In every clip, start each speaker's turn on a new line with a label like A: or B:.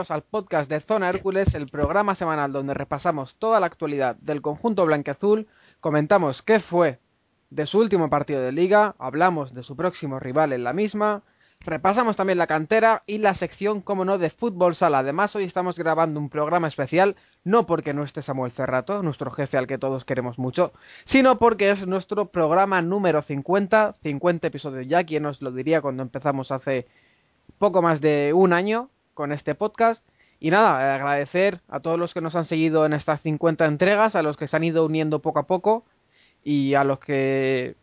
A: Bienvenidos al podcast de Zona Hércules, el programa semanal donde repasamos toda la actualidad del conjunto blanqueazul, comentamos qué fue de su último partido de liga, hablamos de su próximo rival en la misma, repasamos también la cantera y la sección, como no, de fútbol sala. Además, hoy estamos grabando un programa especial, no porque no esté Samuel Cerrato, nuestro jefe al que todos queremos mucho, sino porque es nuestro programa número 50, 50 episodios ya, quien nos lo diría cuando empezamos hace poco más de un año con este podcast. Y nada, agradecer a todos los que nos han seguido en estas 50 entregas, a los que se han ido uniendo poco a poco y a los que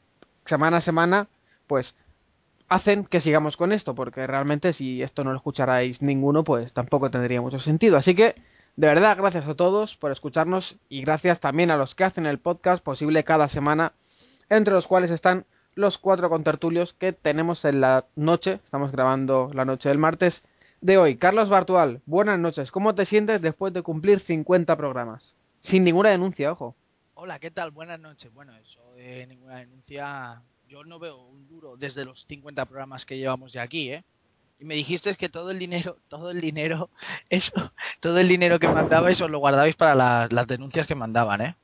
A: semana a semana pues hacen que sigamos con esto, porque realmente si esto no lo escucharais ninguno, pues tampoco tendría mucho sentido. Así que, de verdad, gracias a todos por escucharnos y gracias también a los que hacen el podcast posible cada semana, entre los cuales están los cuatro contertulios que tenemos en la noche, estamos grabando la noche del martes de hoy. Carlos Bartual, buenas noches, ¿cómo te sientes después de cumplir 50 programas? Sin ninguna denuncia, ojo.
B: Hola, ¿qué tal? Buenas noches. Bueno, eso de ninguna denuncia, yo no veo un duro desde los 50 programas que llevamos ya aquí, ¿eh? Y me dijiste que todo el dinero, todo el dinero, eso, todo el dinero que mandabais os lo guardabais para las, las denuncias que mandaban, ¿eh?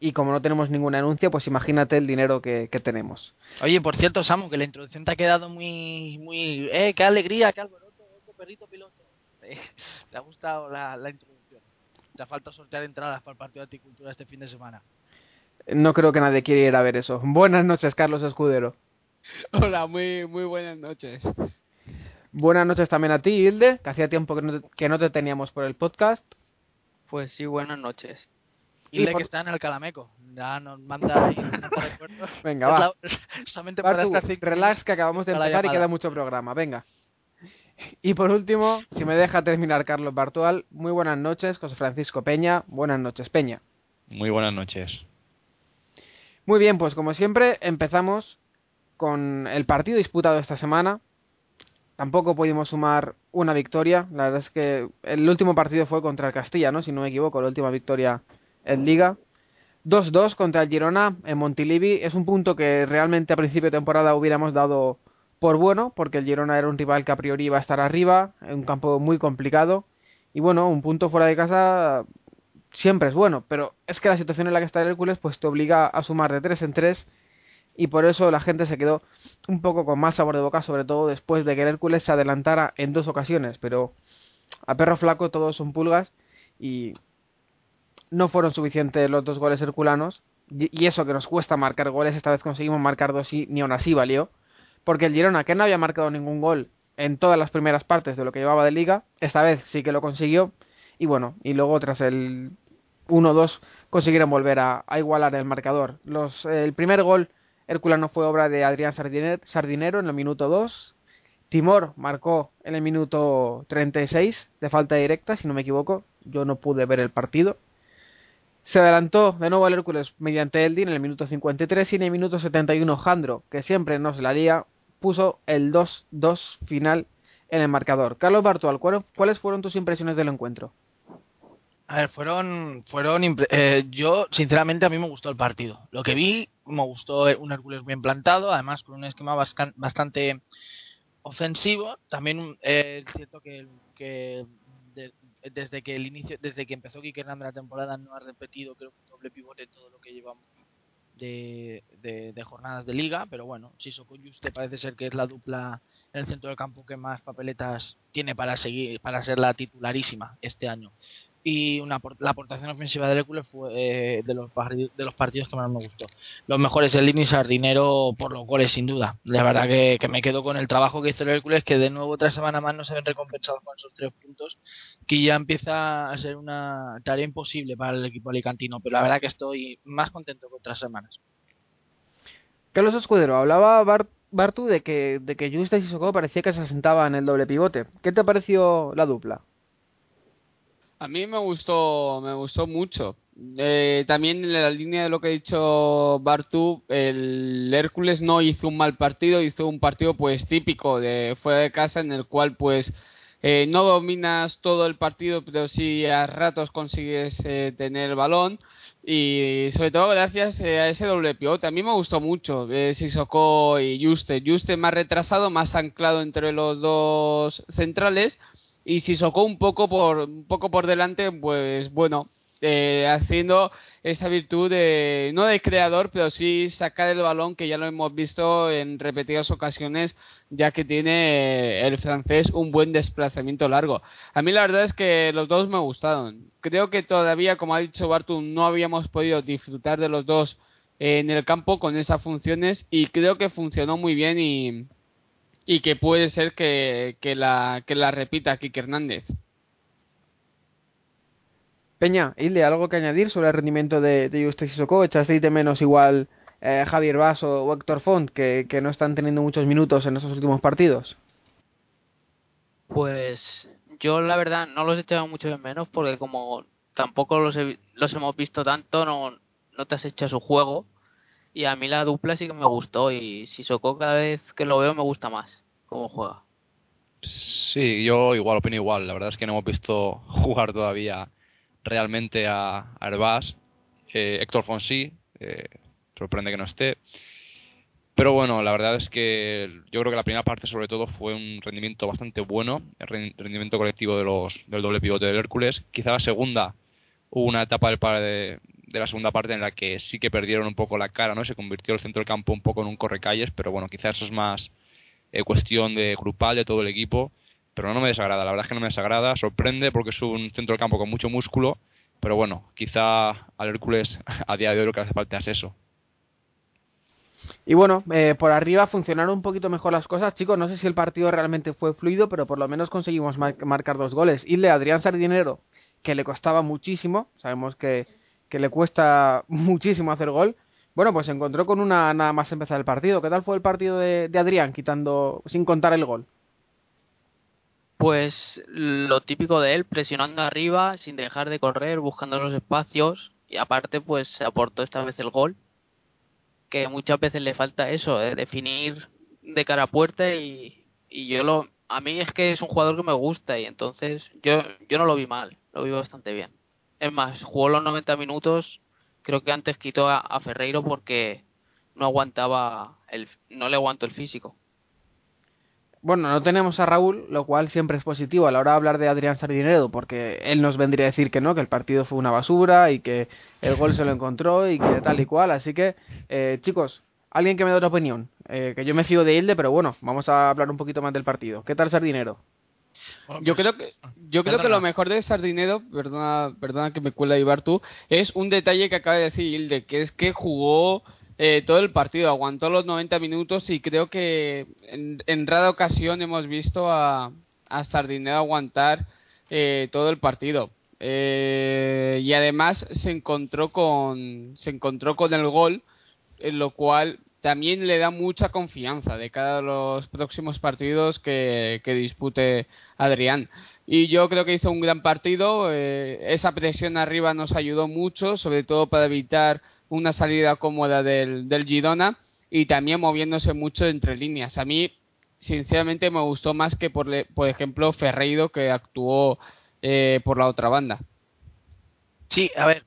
A: Y como no tenemos ninguna denuncia, pues imagínate el dinero que, que tenemos.
B: Oye, por cierto, Samu, que la introducción te ha quedado muy, muy, eh, qué alegría, qué perrito piloto. ¿Te ha gustado la, la introducción? Te falta sortear entradas para el partido de Articultura este fin de semana.
A: No creo que nadie quiera ir a ver eso. Buenas noches, Carlos Escudero.
C: Hola, muy, muy buenas noches.
A: Buenas noches también a ti, Hilde, que hacía tiempo que no te, que no te teníamos por el podcast.
C: Pues sí, buenas noches.
B: Y,
A: Y
B: de
A: por-
B: que está en el Calameco. Ya nos manda ahí.
A: Venga, va.
B: la- solamente para cinco
A: relax que acabamos de empezar y queda mucho programa, venga. Y por último, si me deja terminar Carlos Bartual, muy buenas noches, José Francisco Peña, buenas noches Peña.
D: Muy buenas noches.
A: Muy bien, pues como siempre empezamos con el partido disputado esta semana. Tampoco pudimos sumar una victoria, la verdad es que el último partido fue contra el Castilla, ¿no? Si no me equivoco, la última victoria en Liga. 2-2 contra el Girona en Montilivi. Es un punto que realmente a principio de temporada hubiéramos dado por bueno, porque el Girona era un rival que a priori iba a estar arriba, en un campo muy complicado. Y bueno, un punto fuera de casa siempre es bueno, pero es que la situación en la que está el Hércules pues te obliga a sumar de 3 en 3 y por eso la gente se quedó un poco con más sabor de boca, sobre todo después de que el Hércules se adelantara en dos ocasiones, pero a perro flaco todos son pulgas y no fueron suficientes los dos goles herculanos y eso que nos cuesta marcar goles, esta vez conseguimos marcar dos y ni aún así valió, porque el Girona, que no había marcado ningún gol en todas las primeras partes de lo que llevaba de liga, esta vez sí que lo consiguió y bueno, y luego tras el 1-2 consiguieron volver a, igualar el marcador. Los, el primer gol Hércules fue obra de Adrián Sardiner- Sardinero en el minuto 2. Timor marcó en el minuto 36 de falta directa, si no me equivoco. Yo no pude ver el partido. Se adelantó de nuevo al Hércules mediante Eldin en el minuto 53 y en el minuto 71 Jandro, que siempre nos la lía, puso el 2-2 final en el marcador. Carlos Bartual, ¿cuál- ¿cuáles fueron tus impresiones del encuentro?
B: A ver, fueron, fueron, eh, yo sinceramente a mí me gustó el partido. Lo que vi, me gustó un Hércules bien plantado, además con un esquema bastante ofensivo. También eh, es cierto que, que de- desde que el inicio, desde que empezó Quique Hernández la temporada no ha repetido creo que un doble pivote todo lo que llevamos de, de, de jornadas de liga, pero bueno, Sissoko Juste parece ser que es la dupla en el centro del campo que más papeletas tiene para seguir, para ser la titularísima este año y una, la aportación ofensiva del Hércules fue eh, de, los de los partidos que más me gustó. Los mejores el Lini Sardinero por los goles, sin duda. La verdad que, me quedo con el trabajo que hizo el Hércules, que de nuevo otra semana más no se ven recompensados con esos tres puntos, que ya empieza a ser una tarea imposible para el equipo alicantino. Pero la verdad que estoy más contento que otras semanas.
A: Carlos Escudero, hablaba Bar- Bartu de que, de que Juste y Sissoko parecía que se asentaban en el doble pivote. ¿Qué te pareció la dupla?
C: A mí me gustó, me gustó mucho. Eh, también en la línea de lo que ha dicho Bartu, el Hércules no hizo un mal partido, hizo un partido pues típico de fuera de casa en el cual pues eh, no dominas todo el partido, pero sí a ratos consigues eh, tener el balón y sobre todo gracias eh, a ese doble pivote. A mí me gustó mucho eh, Sissoko y Juste. Juste más retrasado, más anclado entre los dos centrales y Sissoko un poco por un poco por delante, pues bueno, eh, haciendo esa virtud de no de creador, pero sí sacar el balón que ya lo hemos visto en repetidas ocasiones, ya que tiene eh, el francés un buen desplazamiento largo. A mí la verdad es que los dos me gustaron. Creo que todavía, como ha dicho Bartu, no habíamos podido disfrutar de los dos en el campo con esas funciones y creo que funcionó muy bien y y que puede ser que, que la que la repita Kike Hernández.
A: Peña, Hilde, ¿algo que añadir sobre el rendimiento de, de Juste y Sissoko? ¿Echasteis de menos igual eh, Javier Vaso o Héctor Font, que, que no están teniendo muchos minutos en esos últimos partidos?
C: Pues yo la verdad no los he echado mucho de menos porque como tampoco los, he- los hemos visto tanto, no, no te has hecho su juego. Y a mí la dupla sí que me gustó y Sissoko cada vez que lo veo me gusta más cómo juega.
D: Sí, yo igual, opino igual. La verdad es que no hemos visto jugar todavía realmente a, Herbás. Eh, Héctor Fonsi, eh, sorprende que no esté. Pero bueno, la verdad es que yo creo que la primera parte sobre todo fue un rendimiento bastante bueno, el ren- rendimiento colectivo de los, del doble pivote del Hércules. Quizá la segunda, hubo una etapa del de, de la segunda parte en la que sí que perdieron un poco la cara, ¿no? Se convirtió el centro del campo un poco en un correcalles, pero bueno, quizás eso es más eh, cuestión de grupal de todo el equipo, pero no me desagrada, la verdad es que no me desagrada, sorprende porque es un centro del campo con mucho músculo, pero bueno, quizá al Hércules a día de hoy lo que hace falta es eso.
A: Y bueno, eh, por arriba funcionaron un poquito mejor las cosas, chicos. No sé si el partido realmente fue fluido, pero por lo menos conseguimos mar- marcar dos goles. Hilde, Adrián Sardinero, que le costaba muchísimo, sabemos que, que le cuesta muchísimo hacer gol. Bueno, pues se encontró con una nada más empezar el partido. ¿Qué tal fue el partido de, Adrián, quitando, sin contar el gol?
C: Pues lo típico de él, presionando arriba, sin dejar de correr, buscando los espacios y aparte pues aportó esta vez el gol, que muchas veces le falta eso, de definir de cara a puerta y, y yo lo a mí es que es un jugador que me gusta y entonces yo yo no lo vi mal, lo vi bastante bien. Es más, jugó los 90 minutos, creo que antes quitó a, Ferreiro porque no aguantaba el no le aguantó el físico.
A: Bueno, no tenemos a Raúl, lo cual siempre es positivo a la hora de hablar de Adrián Sardinero, porque él nos vendría a decir que no, que el partido fue una basura y que el gol se lo encontró y que tal y cual. Así que, eh, chicos, alguien que me dé otra opinión. Eh, que yo me fío de Hilde, pero bueno, vamos a hablar un poquito más del partido. ¿Qué tal Sardinero?
B: Bueno,
C: Yo
B: pues,
C: creo que yo creo que lo mejor de Sardinero, perdona, perdona que me cuela Ibar tú, es un detalle que acaba de decir Hilde, que es que jugó eh, todo el partido, aguantó los 90 minutos y creo que en, en rara ocasión hemos visto a, a Sardinero aguantar eh, todo el partido. Eh, y además se encontró con se encontró con el gol, en lo cual también le da mucha confianza de cada los próximos partidos que, que dispute Adrián. Y yo creo que hizo un gran partido. eh, esa presión arriba nos ayudó mucho, sobre todo para evitar una salida cómoda del, del y también moviéndose mucho entre líneas. A mí, sinceramente, me gustó más que, por, por ejemplo, Ferreiro, que actuó eh, por la otra banda.
B: Sí, a ver,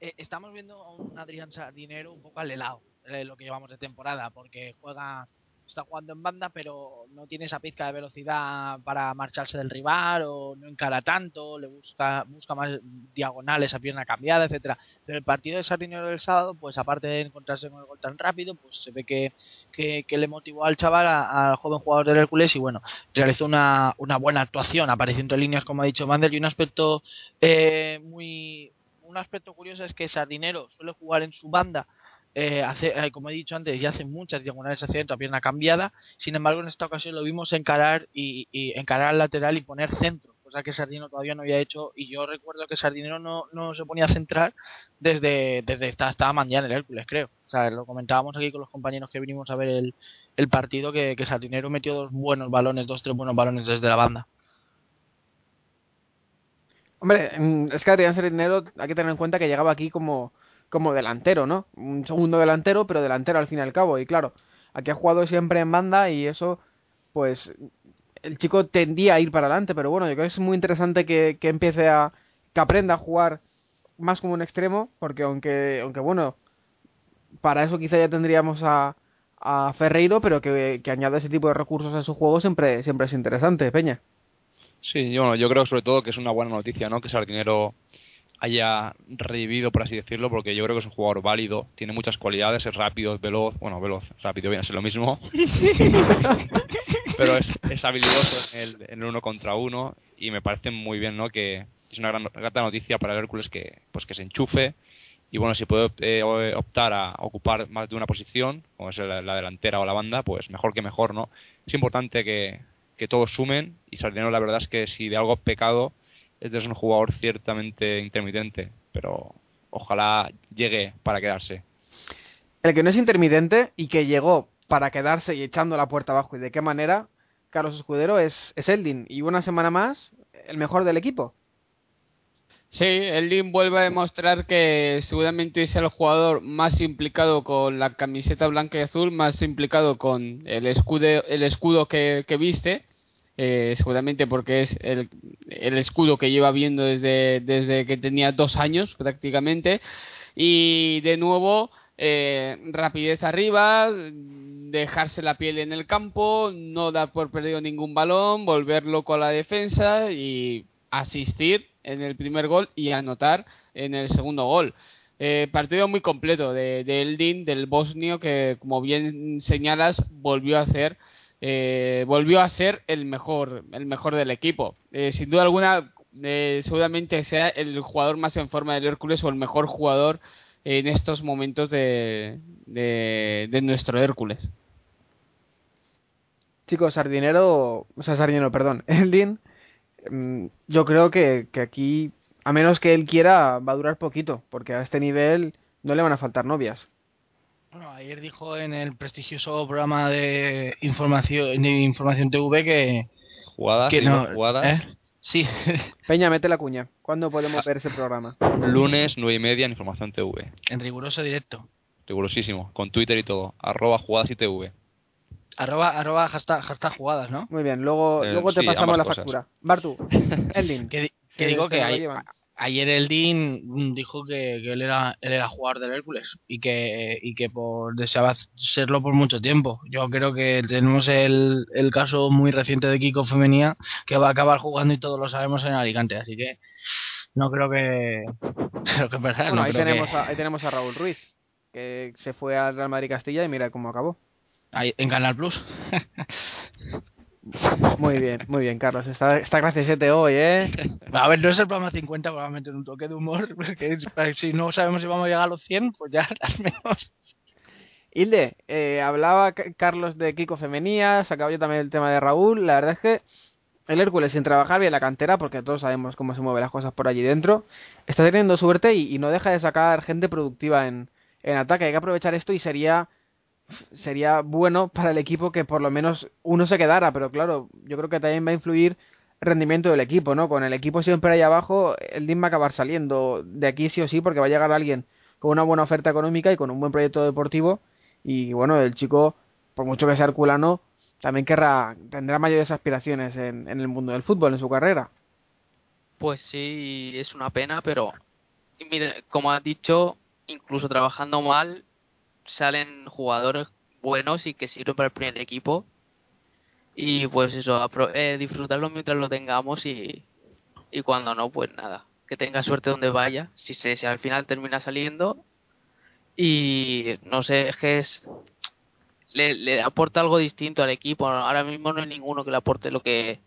B: eh, estamos viendo a un Adrián Sardinero un poco al helado lo que llevamos de temporada, porque juega, está jugando en banda, pero no tiene esa pizca de velocidad para marcharse del rival o no encara tanto, le busca, busca más diagonales a pierna cambiada, etcétera. Pero el partido de Sardinero del sábado, pues aparte de encontrarse con el gol tan rápido, pues se ve que, que, le motivó al chaval, al joven jugador del Hércules, y bueno, realizó una, una buena actuación, apareciendo en líneas, como ha dicho Mandel, y un aspecto eh, muy un aspecto curioso es que Sardinero suele jugar en su banda eh, hace, eh, como he dicho antes ya hace muchas diagonales hacia adentro a pierna cambiada. Sin embargo en esta ocasión lo vimos encarar y, y encarar al lateral y poner centro cosa que Sardinero todavía no había hecho. Y yo recuerdo que Sardinero no, se ponía a centrar desde desde estaba, estaba el Hércules creo. O sea lo comentábamos aquí con los compañeros que vinimos a ver el, el partido que, que Sardinero metió dos buenos balones dos tres buenos balones desde la banda.
A: Hombre, mm, es que Adrián Sardinero hay que tener en cuenta que llegaba aquí como, como delantero, ¿no? Un segundo delantero, pero delantero al fin y al cabo. Y claro, aquí ha jugado siempre en banda y eso, pues, el chico tendía a ir para adelante. Pero bueno, yo creo que es muy interesante que, que empiece a, que aprenda a jugar más como un extremo, porque aunque, aunque bueno, para eso quizá ya tendríamos a, a Ferreiro, pero que, que añada ese tipo de recursos a su juego siempre, siempre es interesante, Peña.
D: Sí, yo, yo creo sobre todo que es una buena noticia, ¿no? Que Sardinero haya revivido, por así decirlo, porque yo creo que es un jugador válido, tiene muchas cualidades, es rápido, es veloz, bueno, veloz, rápido viene a ser lo mismo, pero es, es habilidoso en el, en el uno contra uno y me parece muy bien, ¿no? Que es una gran, grata noticia para el Hércules que, pues que se enchufe y bueno, si puede eh, optar a ocupar más de una posición, como es la, la delantera o la banda, pues mejor que mejor, ¿no? Es importante que, que todos sumen y Sardinero la verdad es que si de algo pecado es de ser un jugador ciertamente intermitente, pero ojalá llegue para quedarse.
A: El que no es intermitente y que llegó para quedarse y echando la puerta abajo y de qué manera, Carlos Escudero es, es Eldin. Y una semana más, el mejor del equipo.
C: Sí, el Lin vuelve a demostrar que seguramente es el jugador más implicado con la camiseta blanca y azul, más implicado con el escudo, el escudo que, que viste, eh, seguramente porque es el, el escudo que lleva viendo desde, desde que tenía dos años prácticamente. Y de nuevo, eh, rapidez arriba, dejarse la piel en el campo, no dar por perdido ningún balón, volver loco a la defensa y asistir en el primer gol y anotar en el segundo gol. Eh, partido muy completo de, de Eldin, del bosnio, que como bien señalas, volvió a hacer, eh, volvió a ser el mejor, el mejor del equipo. Eh, sin duda alguna, eh, seguramente sea el jugador más en forma del Hércules o el mejor jugador en estos momentos de, de, de nuestro Hércules.
A: Chicos, Sardinero, o sea, Sardinero, perdón, Eldin, mm, yo creo que, que aquí, a menos que él quiera, va a durar poquito, porque a este nivel no le van a faltar novias.
B: Bueno, ayer dijo en el prestigioso programa de información de información TV que,
D: Jugadas,
B: que no,
D: jugadas.
B: ¿eh? Sí,
A: Peña, mete la cuña. ¿Cuándo podemos ver ese programa?
D: Lunes, nueve y media en Información TV.
B: en riguroso directo.
D: Rigurosísimo, con Twitter y todo. Arroba jugadas y TV.
B: Arroba, arroba hashtag, hashtag jugadas, ¿no?
A: Muy bien, luego,
D: Eh,
A: luego te
D: sí,
A: pasamos la
D: ambas cosas.
A: factura. Bartu, Eldin.
B: Que, di-
A: que
B: que digo que
A: lo
B: ay-
A: llevan.
B: Ayer el Dean dijo que, que él era él era jugador del Hércules y que y que por deseaba serlo por mucho tiempo. Yo creo que tenemos el, el caso muy reciente de Kiko Femenía que va a acabar jugando y todos lo sabemos en Alicante, así que no creo que creo que es verdad,
A: Bueno,
B: no
A: ahí
B: creo
A: tenemos,
B: que-
A: a, ahí tenemos a Raúl Ruiz, que se fue al Real Madrid Castilla y mira cómo acabó.
B: ahí- en Canal Plus.
A: Muy bien, muy bien, Carlos. Está, está graciosete hoy, ¿eh?
B: A ver, no es el programa 50, probablemente un toque de humor, porque es- si no sabemos si vamos a llegar a los 100, pues ya al menos.
A: Hilde, eh, hablaba Carlos de Kiko Femenía, sacaba yo también el tema de Raúl. La verdad es que el Hércules, sin trabajar bien la cantera, porque todos sabemos cómo se mueven las cosas por allí dentro, está teniendo suerte y, y no deja de sacar gente productiva en, en ataque. Hay que aprovechar esto y sería sería bueno para el equipo que por lo menos uno se quedara, pero claro, yo creo que también va a influir el rendimiento del equipo, ¿no? Con el equipo siempre ahí abajo, el DIM va a acabar saliendo de aquí sí o sí, porque va a llegar alguien con una buena oferta económica y con un buen proyecto deportivo. Y bueno, el chico, por mucho que sea herculano, también querrá, tendrá mayores aspiraciones en, el mundo del fútbol, en su carrera.
E: Pues sí, es una pena, pero como has dicho, incluso trabajando mal, salen jugadores buenos y que sirven para el primer equipo. Y pues eso, eh, disfrutarlo mientras lo tengamos y, y cuando no, pues nada, que tenga suerte donde vaya, si, se, si al final termina saliendo. Y no sé, es que es, le, le aporta algo distinto al equipo. Ahora mismo no hay ninguno que le aporte lo que,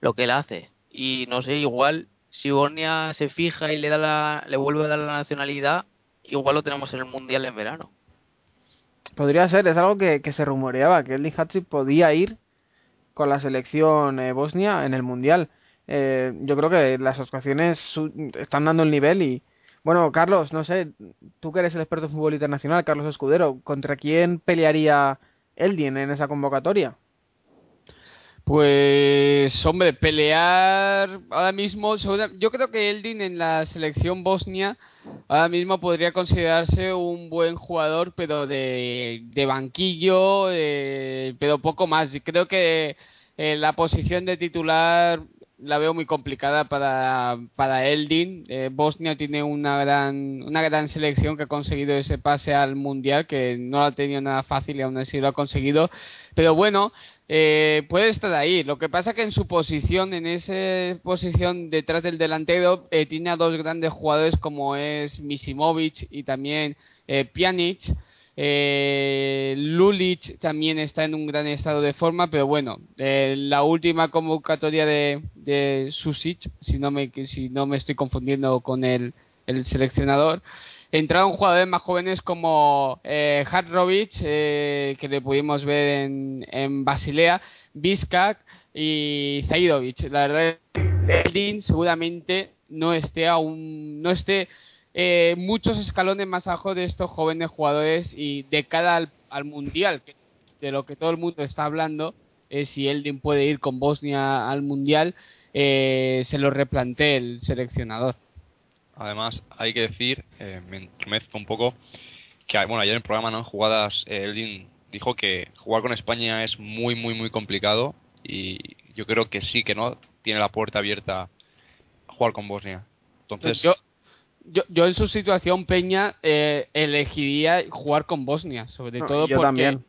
E: lo que él hace. Y no sé, igual si Bornia se fija y le da la, le vuelve a dar la nacionalidad, igual lo tenemos en el mundial en verano.
A: Podría ser, es algo que, que se rumoreaba, que Eldin Hatzi podía ir con la selección eh, bosnia en el Mundial. Eh, yo creo que las actuaciones están dando el nivel y... Bueno, Carlos, no sé, tú que eres el experto en fútbol internacional, Carlos Escudero, ¿contra quién pelearía Eldin en esa convocatoria?
C: Pues, hombre, pelear ahora mismo, yo creo que Eldin en la selección bosnia ahora mismo podría considerarse un buen jugador, pero de, banquillo, eh, pero poco más. Creo que eh, la posición de titular la veo muy complicada para, para Eldin. Eh, Bosnia tiene una gran, una gran selección que ha conseguido ese pase al Mundial, que no lo ha tenido nada fácil y aún así lo ha conseguido. Pero bueno, eh, puede estar ahí. Lo que pasa que en su posición, en esa posición detrás del delantero, eh, tiene a dos grandes jugadores como es Misimovic y también eh, Pjanic. Eh, Lulic también está en un gran estado de forma, pero bueno, eh, la última convocatoria de, de Susic, si no me, si no me estoy confundiendo con el, el seleccionador, entraron jugadores más jóvenes como eh, eh, que le pudimos ver en, en Basilea, Vizcak y Zaidovic. La verdad es que Eldin seguramente no esté aún, no esté eh, muchos escalones más abajo de estos jóvenes jugadores y de cara al, al mundial, que de lo que todo el mundo está hablando, es si Eldin puede ir con Bosnia al mundial, eh, se lo replantee el seleccionador.
D: Además, hay que decir, eh, me entremezco un poco, que bueno, ayer en el programa, ¿no? En jugadas, eh, Eldin dijo que jugar con España es muy, muy, muy complicado y yo creo que sí, que no tiene la puerta abierta a jugar con Bosnia. Entonces,
C: yo, yo, yo en su situación, Peña, eh, elegiría jugar con Bosnia, sobre
A: No,
C: todo
A: yo
C: porque...
A: también.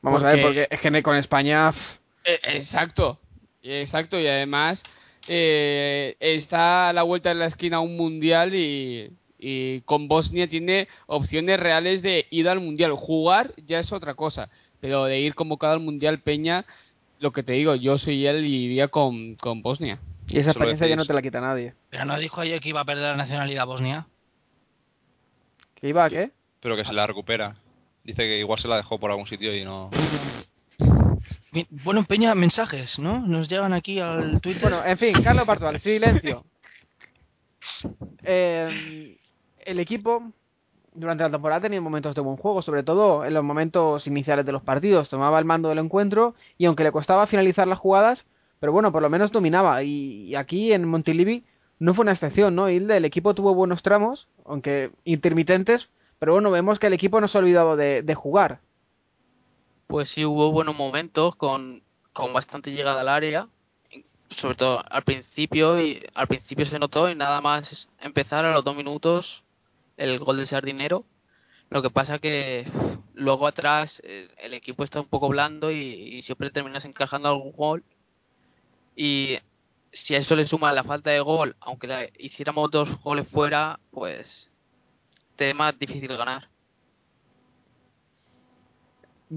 A: Vamos a ver, porque es que con España...
C: Eh, exacto, exacto, y además eh, está a la vuelta de la esquina un mundial y, y con Bosnia tiene opciones reales de ir al mundial. Jugar ya es otra cosa, pero de ir convocado al mundial Peña, lo que te digo, yo soy él y iría con, con Bosnia.
A: Y esa experiencia ya no te la quita nadie.
B: Pero no dijo ayer que iba a perder la nacionalidad bosnia.
A: ¿Que iba a qué?
D: pero que se la recupera. Dice que igual se la dejó por algún sitio y no.
B: Bueno, Peña, mensajes, ¿no? Nos llegan aquí al Twitter.
A: Bueno, en fin, Carlos Bartual, silencio. Eh, el equipo durante la temporada tenía momentos de buen juego, sobre todo en los momentos iniciales de los partidos. Tomaba el mando del encuentro y aunque le costaba finalizar las jugadas, pero bueno, por lo menos dominaba. Y, y aquí en Montilivi no fue una excepción, ¿no? Hilde, el equipo tuvo buenos tramos, aunque intermitentes, pero bueno, vemos que el equipo no se ha olvidado de, de jugar.
E: Pues sí, hubo buenos momentos con, con bastante llegada al área, sobre todo al principio, y al principio se notó y nada más empezar a los dos minutos el gol de Sardinero. Lo que pasa que luego atrás eh, el equipo está un poco blando y, y siempre terminas encajando algún gol. Y si a eso le suma la falta de gol, aunque la- hiciéramos dos goles fuera, pues te es más difícil ganar.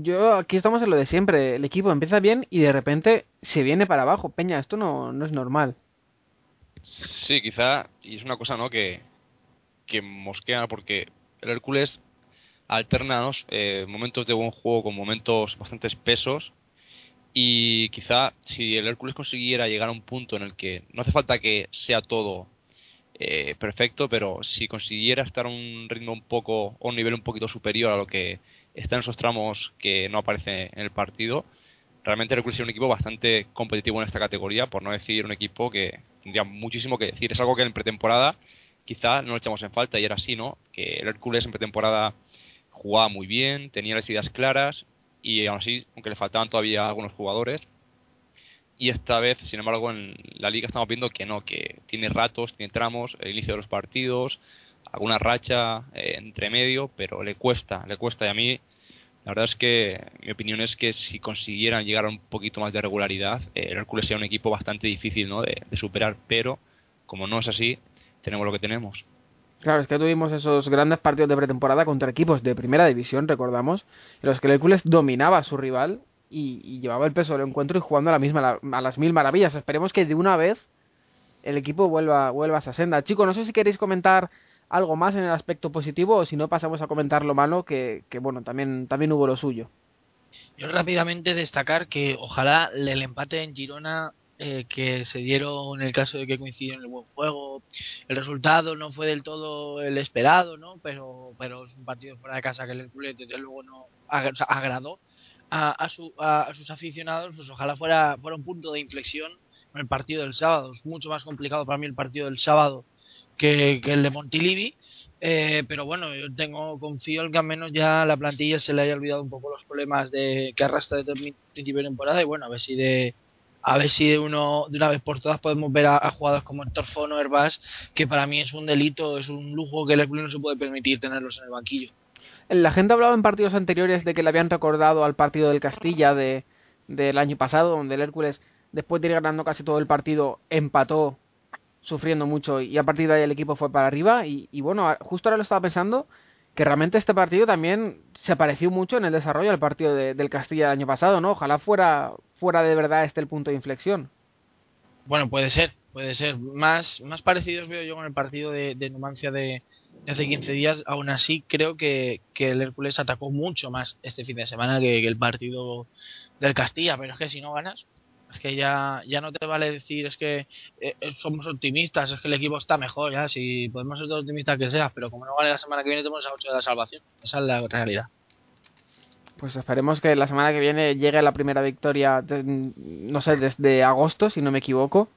A: Yo, aquí estamos en lo de siempre. El equipo empieza bien y de repente se viene para abajo. Peña, esto no, no es normal.
D: Sí, quizá, y es una cosa, ¿no? Que, que mosquea, porque el Hércules alterna eh, momentos de buen juego con momentos bastante espesos Y quizá si el Hércules consiguiera llegar a un punto en el que no hace falta que sea todo eh, perfecto, pero si consiguiera estar a un ritmo un poco, o un nivel un poquito superior a lo que está en esos tramos que no aparece en el partido, realmente Hércules es un equipo bastante competitivo en esta categoría, por no decir un equipo que tendría muchísimo que decir. Es algo que en pretemporada quizá no lo echamos en falta y era así, ¿no? Que el Hércules en pretemporada jugaba muy bien, tenía las ideas claras y aún así, aunque le faltaban todavía algunos jugadores, y esta vez, sin embargo, en la liga estamos viendo que no, que tiene ratos, tiene tramos, el inicio de los partidos, alguna racha eh, entre medio, pero le cuesta, le cuesta. Y a mí, la verdad es que mi opinión es que si consiguieran llegar a un poquito más de regularidad, eh, el Hércules sería un equipo bastante difícil ¿no? de, superar, pero como no es así, tenemos lo que tenemos.
A: Claro, es que tuvimos esos grandes partidos de pretemporada contra equipos de primera división, recordamos, en los que el Hércules dominaba a su rival y, y llevaba el peso del encuentro y jugando a, la misma, a las mil maravillas. Esperemos que de una vez el equipo vuelva, vuelva a esa senda. Chicos, no sé si queréis comentar algo más en el aspecto positivo o si no pasamos a comentar lo malo, que, que bueno, también, también hubo lo suyo.
B: Yo rápidamente destacar que ojalá el empate en Girona eh, que se dieron en el caso de que coincidió en el buen juego. El resultado no fue del todo el esperado, ¿no? Pero, pero es un partido fuera de casa que el Hércules desde luego no sea, agradó a, a sus aficionados. Pues ojalá fuera, fuera un punto de inflexión en el partido del sábado. Es mucho más complicado para mí el partido del sábado que, el de Montilivi. Eh, pero bueno, yo tengo confío en que al menos ya la plantilla se le haya olvidado un poco los problemas de que arrastra desde el principio de temporada y bueno, a ver si de a ver si de uno de una vez por todas podemos ver a, a jugadores como Héctor Fono, Herbás, que para mí es un delito, es un lujo que el Hércules no se puede permitir tenerlos en el banquillo.
A: La gente hablaba en partidos anteriores de que le habían recordado al partido del Castilla de, del año pasado, donde el Hércules, después de ir ganando casi todo el partido, empató sufriendo mucho y a partir de ahí el equipo fue para arriba. Y, bueno, justo ahora lo estaba pensando que realmente este partido también se pareció mucho en el desarrollo al partido de- del Castilla del año pasado, ¿no? Ojalá fuera, fuera de verdad este el punto de inflexión.
B: Bueno, puede ser, puede ser. Más, más parecidos veo yo con el partido de, Numancia de, de hace 15 días. Aún así, creo que, que el Hércules atacó mucho más este fin de semana que, que el partido del Castilla. Pero es que si no ganas, es que ya, ya no te vale decir, es que eh, eh, somos optimistas, es que el equipo está mejor, ya. Si podemos ser optimistas que seas, pero como no gane la semana que viene, tenemos a 8 de la salvación. Esa es la realidad.
A: Pues esperemos que la semana que viene llegue la primera victoria, de- no sé, desde agosto, si no me equivoco.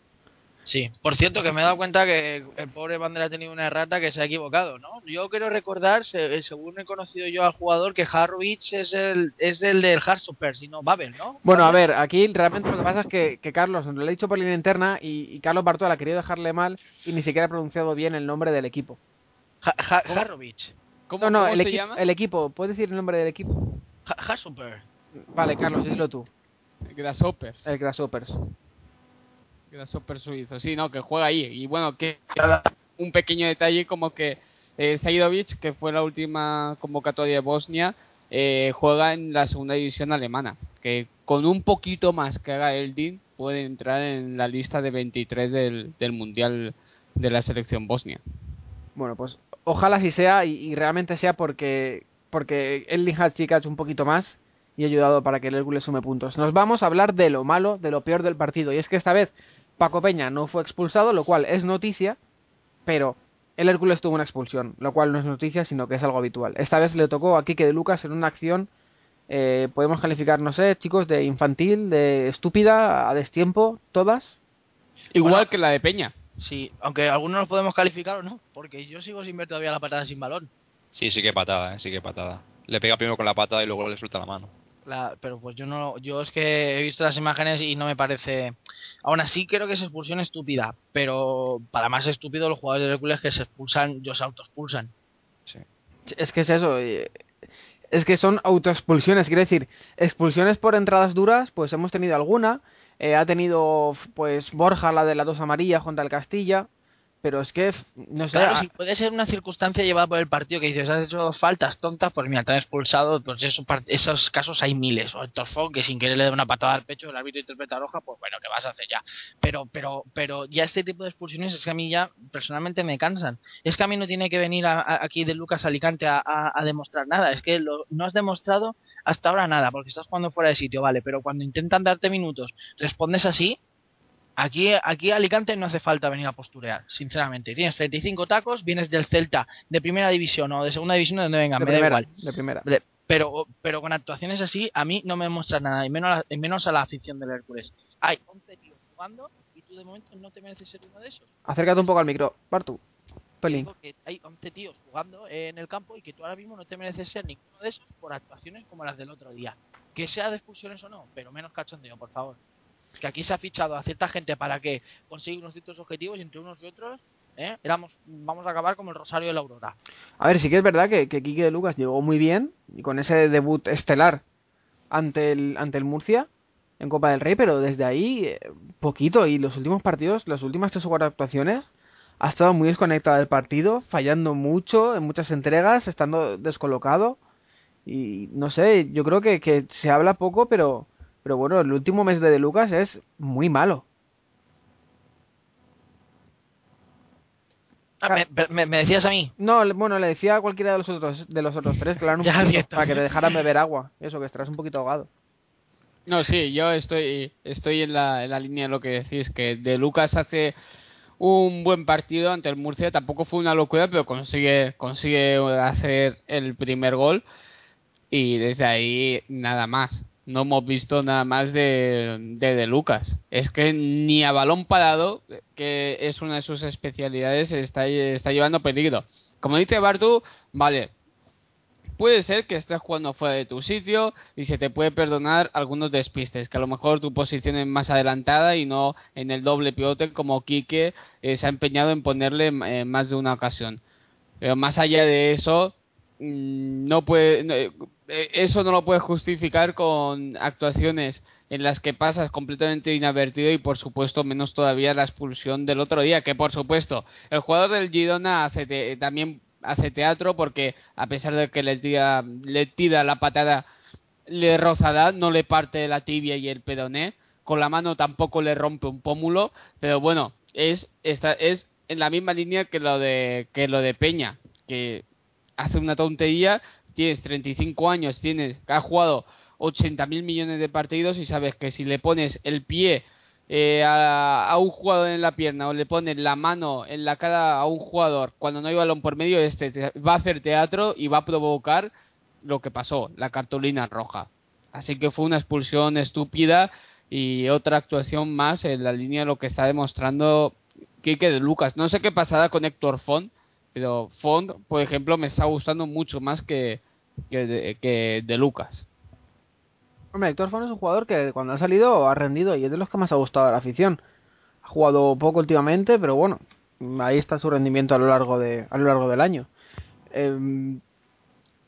B: Sí, por cierto que me he dado cuenta que el pobre Bandera ha tenido una errata que se ha equivocado, ¿no? Yo quiero recordar, se- según he conocido yo al jugador, que Harrovich es el, es el del Heartstopper, si no Babel, ¿no?
A: Bueno, a ver, aquí realmente lo que pasa es que, que Carlos nos lo ha dicho por línea interna y, y Carlos Bartola ha querido dejarle mal y ni siquiera ha pronunciado bien el nombre del equipo.
B: Ha- Ha- Harrovich.
C: ¿Cómo,
A: no, no,
C: cómo
A: el, equi-
C: llama?
A: el equipo. ¿Puedes decir el nombre del equipo?
B: Ha-.
A: Vale, Carlos, dilo tú.
C: Grasshoppers.
A: El Grasshoppers.
C: Grasshopper suizo, sí, no, que juega ahí. Y bueno, que un pequeño detalle como que eh, Zaidovic, que fue la última convocatoria de Bosnia, eh, juega en la segunda división alemana. Que con un poquito más que haga Eldin, puede entrar en la lista de 23 del, del Mundial de la selección bosnia.
A: Bueno, pues ojalá así sea y, realmente sea porque porque el ha hecho un poquito más y ha ayudado para que el Hércules sume puntos. Nos vamos a hablar de lo malo, de lo peor del partido. Y es que esta vez Paco Peña no fue expulsado, lo cual es noticia, pero el Hércules tuvo una expulsión, lo cual no es noticia, sino que es algo habitual. Esta vez le tocó a Quique de Lucas en una acción, eh, podemos calificar, no sé, chicos, de infantil, de estúpida, a destiempo, todas.
C: Igual
B: Bueno.
C: que la de Peña.
B: Sí, aunque algunos los podemos calificar o no, porque yo sigo sin ver todavía la patada sin balón.
D: Sí, sí que patada, ¿eh? sí que patada. Le pega primero con la pata y luego le suelta la mano.
B: La- pero pues yo no, yo es que he visto las imágenes y no me parece. Aún así creo que es expulsión estúpida, pero para más estúpido los jugadores de Hércules que se expulsan, ellos se autoexpulsan.
A: Es que es eso. eh, Es que son autoexpulsiones. Quiere decir, expulsiones por entradas duras, pues hemos tenido alguna. eh, ha tenido, pues, Borja la de las dos amarillas contra el Castilla. Pero es que, no sé,
B: Claro,
A: a-
B: si puede ser una circunstancia llevada por el partido que dices, has hecho dos faltas tontas, pues mira, te han expulsado, pues eso, par- esos casos hay miles. O el Torfón, que sin querer le da una patada al pecho, el árbitro interpreta roja, pues bueno, ¿qué vas a hacer ya? Pero, pero, pero ya este tipo de expulsiones es que a mí ya personalmente me cansan. Es que a mí no tiene que venir a- a- aquí de Lucas Alicante a, a- a demostrar nada. Es que lo- no has demostrado hasta ahora nada, porque estás jugando fuera de sitio, vale, pero cuando intentan darte minutos, respondes así, Aquí, aquí a Alicante no hace falta venir a posturear, sinceramente. Tienes 35 tacos, vienes del Celta de primera división o de segunda división de donde venga,
A: de
B: me da igual.
A: de primera.
B: Pero, pero con actuaciones así, a mí no me muestras nada, y menos, a la- y menos a la afición del Hércules. Hay 11 tíos jugando y tú de momento no te mereces ser uno de esos.
A: Acércate un poco al micro, Bartu. Pelín.
B: Que hay 11 tíos jugando en el campo y que tú ahora mismo no te mereces ser ninguno de esos por actuaciones como las del otro día. Que sea de expulsiones o no, pero menos cachondeo, por favor. Que aquí se ha fichado a cierta gente para que consiga unos ciertos objetivos y entre unos y otros, ¿eh? Éramos, vamos a acabar como el Rosario de la Aurora.
A: A ver, sí que es verdad que, que de Lucas llegó muy bien y con ese debut estelar ante el, ante el Murcia en Copa del Rey, pero desde ahí eh, poquito y los últimos partidos, las últimas tres o cuatro actuaciones, ha estado muy desconectado del partido, fallando mucho en muchas entregas, estando descolocado y no sé, yo creo que, que se habla poco, pero, pero bueno, el último mes de De Lucas es muy malo.
B: Ah, me, me- me decías a mí.
A: No, bueno, le decía a cualquiera de los otros de los otros tres que le un poquito, para que te dejaran beber agua. Eso, que estarás un poquito ahogado.
C: No, sí, yo estoy, estoy en, la, en la línea de lo que decís, que de Lucas hace un buen partido ante el Murcia, tampoco fue una locura, pero consigue, consigue hacer el primer gol y desde ahí nada más. No hemos visto nada más de, de, Lucas. Es que ni a balón parado, que es una de sus especialidades, está, está llevando peligro. Como dice Bartu, vale, puede ser que estés jugando fuera de tu sitio y se te puede perdonar algunos despistes, que a lo mejor tu posición es más adelantada y no en el doble pivote como Quique eh, se ha empeñado en ponerle en más de una ocasión. Pero más allá de eso, mm, no puede, eh, eso no lo puedes justificar con actuaciones en las que pasas completamente inadvertido y por supuesto menos todavía la expulsión del otro día, que por supuesto el jugador del Girona hace te- también hace teatro porque a pesar de que le tira, le tira la patada le rozará, no le parte la tibia y el peroné, con la mano tampoco le rompe un pómulo, pero bueno, es esta, es en la misma línea que lo de que lo de Peña, que hace una tontería, tienes 35 años, tienes has jugado 80 mil millones de partidos y sabes que si le pones el pie eh, a, a un jugador en la pierna o le pones la mano en la cara a un jugador cuando no hay balón por medio, este te- va a hacer teatro y va a provocar lo que pasó, la cartulina roja. Así que fue una expulsión estúpida y otra actuación más en la línea de lo que está demostrando Quique de Lucas. No sé qué pasará con Héctor Font, pero Font, por ejemplo, me está gustando mucho más que, que, de, que de Lucas.
A: Hombre, Héctor Font es un jugador que cuando ha salido ha rendido y es de los que más ha gustado a la afición. Ha jugado poco últimamente, pero bueno, ahí está su rendimiento a lo largo de a lo largo del año. Em,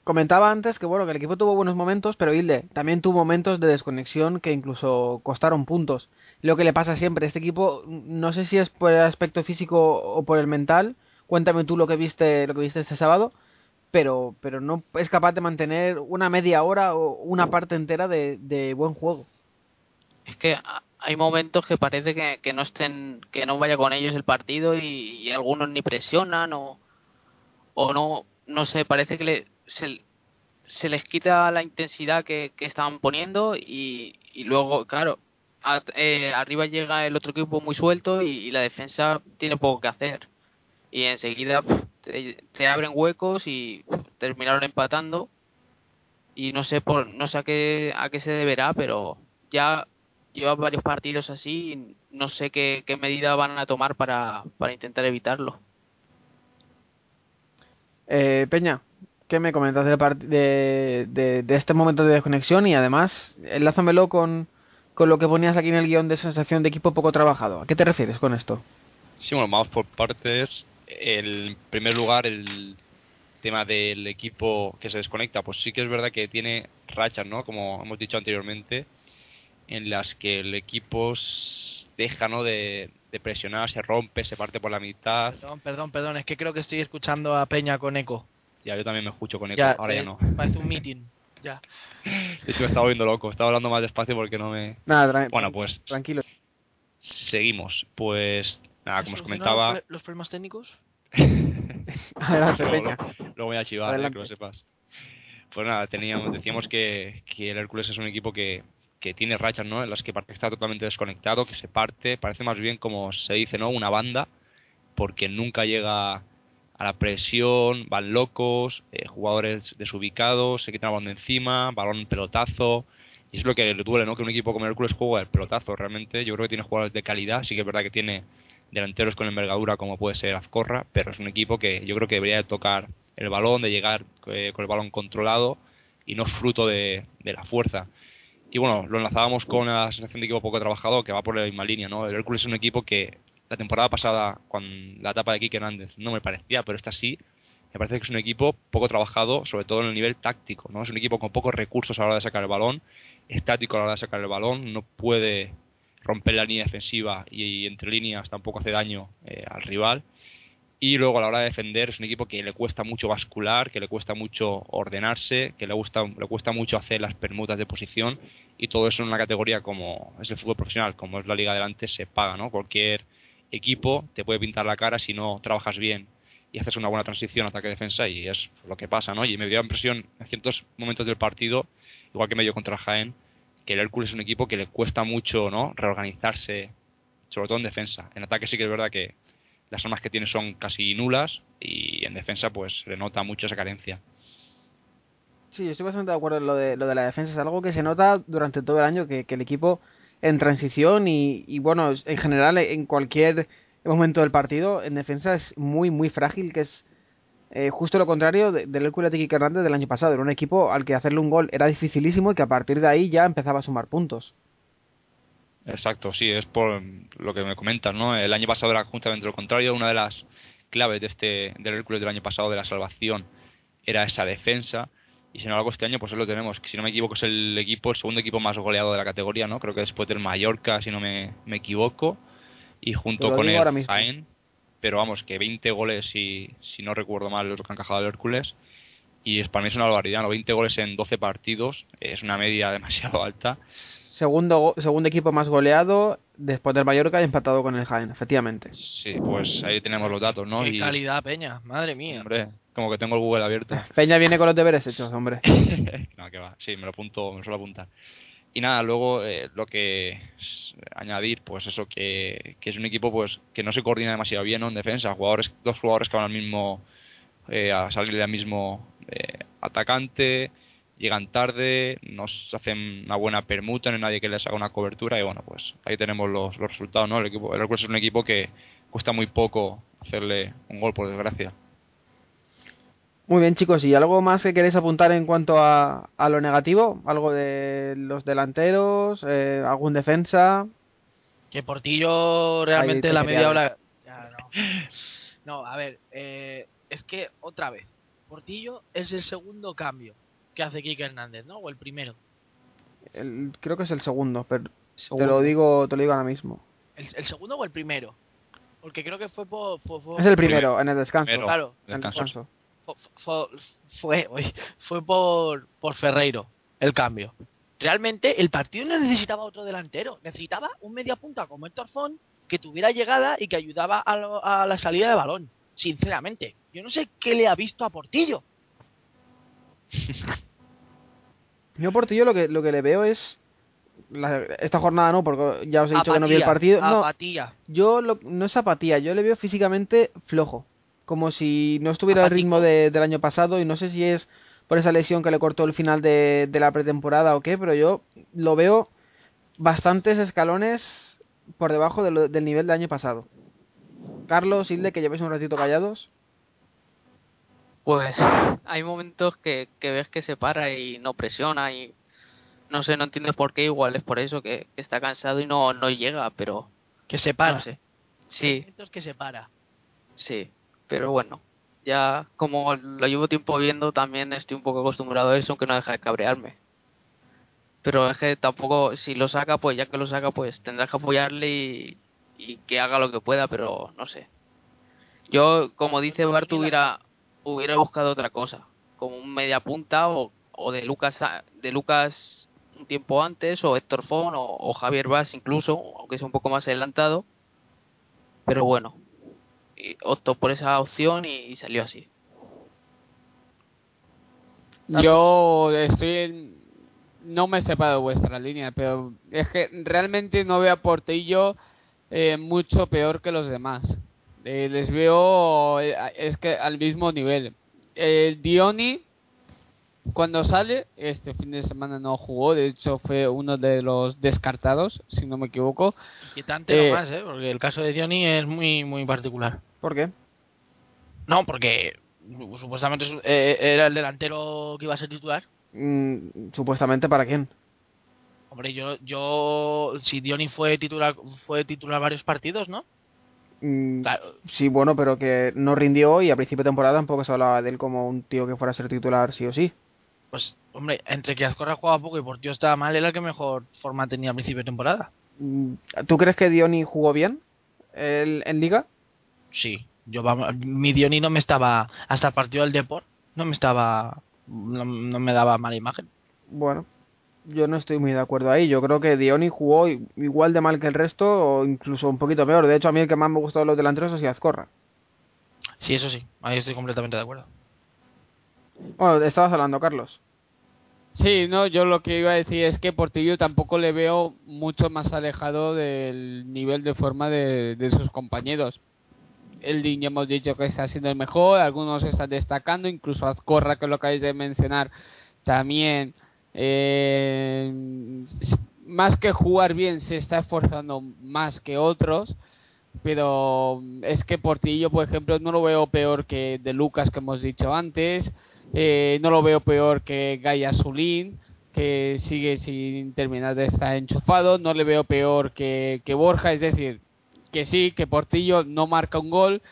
A: comentaba antes que bueno que el equipo tuvo buenos momentos, pero Hilde también tuvo momentos de desconexión que incluso costaron puntos. Lo que le pasa siempre a este equipo, no sé si es por el aspecto físico o por el mental. Cuéntame tú lo que viste lo que viste este sábado, pero pero no es capaz de mantener una media hora o una parte entera de, buen juego.
E: Es que hay momentos que parece que, que no estén, que no vaya con ellos el partido y, algunos ni presionan o, o no, no sé, parece que le, se, les quita la intensidad que, que estaban poniendo y, luego, claro, eh, arriba llega el otro equipo muy suelto y la defensa tiene poco que hacer. Y enseguida te, te abren huecos y terminaron empatando. Y no sé por no sé a qué, a qué se deberá, pero ya lleva varios partidos así y no sé qué, qué medida van a tomar para, para intentar evitarlo.
A: Eh, Peña, ¿qué me comentas part- de, de, de este momento de desconexión? Y además, enlázamelo con, con lo que ponías aquí en el guion de sensación de equipo poco trabajado. ¿A qué te refieres con esto?
D: Sí, bueno, vamos por partes. El, en primer lugar, el tema del equipo que se desconecta, pues sí que es verdad que tiene rachas, ¿no? Como hemos dicho anteriormente, en las que el equipo s- deja ¿no? de, de presionar, se rompe, se parte por la mitad.
B: Perdón, perdón, perdón, es que creo que estoy escuchando a Peña con eco.
D: Ya, yo también me escucho con eco,
B: Ya,
D: ahora ya
B: eh,
D: no.
B: Parece un meeting. Ya.
D: Es que me estaba viendo loco, estaba hablando más despacio porque no me...
A: Nada,
D: Bueno, pues
A: tranquilo.
D: seguimos. Pues nada,
B: ¿Has
D: como os comentaba...
B: los pro- ¿Los problemas técnicos?
A: Adelante,
D: Luego,
A: Peña.
D: lo, lo voy a chivar, eh, que lo sepas. Pues nada, teníamos, decíamos que, que el Hércules es un equipo que, que tiene rachas, ¿no? En las que parece que está totalmente desconectado, que se parte, parece más bien como se dice, ¿no? Una banda, porque nunca llega a la presión, van locos, eh, jugadores desubicados, se quitan el balón de encima, balón pelotazo, y es lo que le duele, ¿no? Que un equipo como el Hércules juega el pelotazo, realmente yo creo que tiene jugadores de calidad, sí que es verdad que tiene delanteros con envergadura como puede ser Azcorra, pero es un equipo que yo creo que debería de tocar el balón, de llegar eh, con el balón controlado y no fruto de, la fuerza. Y bueno, lo enlazábamos con la sensación de equipo poco trabajado que va por la misma línea, ¿no? El Hércules es un equipo que la temporada pasada, con la etapa de Kike Hernández, no me parecía, pero esta sí, me parece que es un equipo poco trabajado, sobre todo en el nivel táctico, ¿no? Es un equipo con pocos recursos a la hora de sacar el balón, estático a la hora de sacar el balón, no puede romper la línea defensiva y, entre líneas tampoco hace daño eh, al rival. Y luego a la hora de defender es un equipo que le cuesta mucho bascular, que le cuesta mucho ordenarse, que le, gusta, le cuesta mucho hacer las permutas de posición y todo eso en una categoría como es el fútbol profesional, como es la Liga Adelante, se paga, ¿no? Cualquier equipo te puede pintar la cara si no trabajas bien y haces una buena transición ataque-defensa y es lo que pasa, ¿no? Y me dio la impresión en ciertos momentos del partido, igual que medio contra el Jaén, que el Hércules es un equipo que le cuesta mucho, ¿no? Reorganizarse, sobre todo en defensa. En ataque sí que es verdad que las armas que tiene son casi nulas y en defensa pues le nota mucho esa carencia.
A: Sí, estoy bastante de acuerdo en lo de, lo de la defensa. Es algo que se nota durante todo el año, que, que el equipo en transición y, y, bueno, en general en cualquier momento del partido, en defensa es muy, muy frágil, que es eh, justo lo contrario de- del Hércules de Quique Hernández del año pasado. Era un equipo al que hacerle un gol era dificilísimo y que a partir de ahí ya empezaba a sumar puntos.
D: Exacto, sí, es por lo que me comentas, ¿no? El año pasado era justamente lo contrario, una de las claves de este del Hércules del año pasado de la salvación era esa defensa y sin embargo este año pues lo tenemos, si no me equivoco es el equipo, el segundo equipo más goleado de la categoría, ¿no? Creo que después del Mallorca, si no me, me equivoco, y junto con el. Jaén, pero vamos, que 20 goles si, si no recuerdo mal los que han encajado el Hércules y es, para mí es una barbaridad, ¿no? 20 goles en 12 partidos, es una media demasiado alta
A: Segundo, go- segundo equipo más goleado después del Mallorca y empatado con el Jaén, efectivamente.
D: Sí, pues ahí tenemos los datos, ¿no?
B: Qué
D: y,
B: calidad, Peña. Madre mía.
D: hombre, como que tengo el Google abierto.
A: Peña viene con los deberes hechos, hombre.
D: no, que va. Sí, me lo apunto, me lo suelo apuntar. Y nada, luego eh, lo que añadir, pues eso, que, que es un equipo pues que no se coordina demasiado bien en defensa. Jugadores, dos jugadores que van al mismo, eh, a salir del mismo eh, atacante, llegan tarde, no hacen una buena permuta, no hay nadie que les haga una cobertura y bueno, pues ahí tenemos los, los resultados, ¿no? El equipo, el es un equipo que cuesta muy poco hacerle un gol, por desgracia.
A: Muy bien, chicos, ¿y algo más que queréis apuntar en cuanto a, a lo negativo? ¿Algo de los delanteros? Eh, ¿Algún defensa?
B: Que Portillo realmente
A: Ahí
B: la media hora. Ya, no. No, a ver, eh, es que otra vez, Portillo es el segundo cambio que hace Kike Hernández, ¿no? O el primero.
A: El- creo que es el segundo, pero te lo digo, te lo digo ahora mismo.
B: ¿El, el segundo o el primero? Porque creo que fue por. fue- fue-
A: Es el primero, en el descanso.
D: Primero.
B: Claro,
A: En el
D: Descanso.
B: Fue, fue, fue, por, por Ferreiro el cambio. Realmente el partido no necesitaba otro delantero, necesitaba un media punta como Héctor Font que tuviera llegada y que ayudaba a, lo- a la salida de balón. Sinceramente, yo no sé qué le ha visto a Portillo.
A: Yo a Portillo lo que, lo que le veo es... la- esta jornada no, porque ya os he dicho que no vi el partido. No,
B: apatía.
A: yo lo- no es apatía, yo le veo físicamente flojo. Como si no estuviera al ritmo de- del año pasado y no sé si es por esa lesión que le cortó el final de, de la pretemporada o qué, pero yo lo veo bastantes escalones por debajo de lo- del nivel del año pasado. Carlos, Hilde, que llevéis un ratito callados.
E: Pues hay momentos que, que ves que se para y no presiona y no sé, no entiendes por qué, igual es por eso que, que está cansado y no, no llega, pero
B: Que se para.
E: no sé. Sí,
B: Momentos que se para.
E: sí, pero bueno, ya como lo llevo tiempo viendo también estoy un poco acostumbrado a eso, aunque no deja de cabrearme. Pero es que tampoco, si lo saca, pues ya que lo saca, pues tendrás que apoyarle y, y que haga lo que pueda, pero no sé. Yo, como dice Bart, hubiera, hubiera buscado otra cosa, como un media punta o, o de Lucas de Lucas un tiempo antes, o Héctor Fon, o, o Javier Vaz incluso, aunque sea un poco más adelantado. Pero bueno, optó por esa opción y, salió así.
C: Yo estoy en- no me he separado de vuestra línea, pero es que realmente no veo a Portillo eh, mucho peor que los demás. Eh, les veo eh, es que al mismo nivel. El Dioni cuando sale este fin de semana no jugó, de hecho fue uno de los descartados, si no me equivoco.
B: Inquietante
C: Eh,
B: nomás, ¿eh? Porque el caso de Diony es muy, muy particular.
A: ¿Por qué?
B: No, porque su- supuestamente su- eh, era el delantero que iba a ser titular.
A: Mm, Supuestamente para quién.
B: Hombre, yo, yo, si Diony fue titular, fue titular varios partidos, ¿no?
A: Mm,
B: Claro,
A: Sí, bueno, pero que no rindió y a principio de temporada tampoco se hablaba de él como un tío que fuera a ser titular sí o sí.
B: Pues, hombre, entre que Azcorra jugaba poco y Portillo estaba mal, era el que mejor forma tenía al principio de temporada.
A: Mm, ¿Tú crees que Dioni jugó bien el- en Liga?
B: Sí, yo vamos, mi Diony no me estaba, hasta el partido del Deport, no me estaba, no, no me daba mala imagen.
A: Bueno, yo no estoy muy de acuerdo ahí. Yo creo que Dioni jugó igual de mal que el resto o incluso un poquito peor. De hecho, a mí el que más me gustó de los delanteros ha sido Azcorra.
B: Sí, eso sí, ahí estoy completamente de acuerdo.
A: Bueno, estabas hablando, Carlos.
C: Sí, no, yo lo que iba a decir es que Portillo tampoco le veo mucho más alejado del nivel de forma de, de sus compañeros. El ya hemos dicho que está siendo el mejor, algunos están destacando, incluso Azcorra, que lo acabáis de mencionar, también eh, más que jugar bien se está esforzando más que otros, pero es que Portillo, por ejemplo, no lo veo peor que de Lucas que hemos dicho antes, eh, no lo veo peor que Gaia Zulín, que sigue sin terminar de estar enchufado. No le veo peor que, que Borja, es decir, que sí, que Portillo no marca un gol,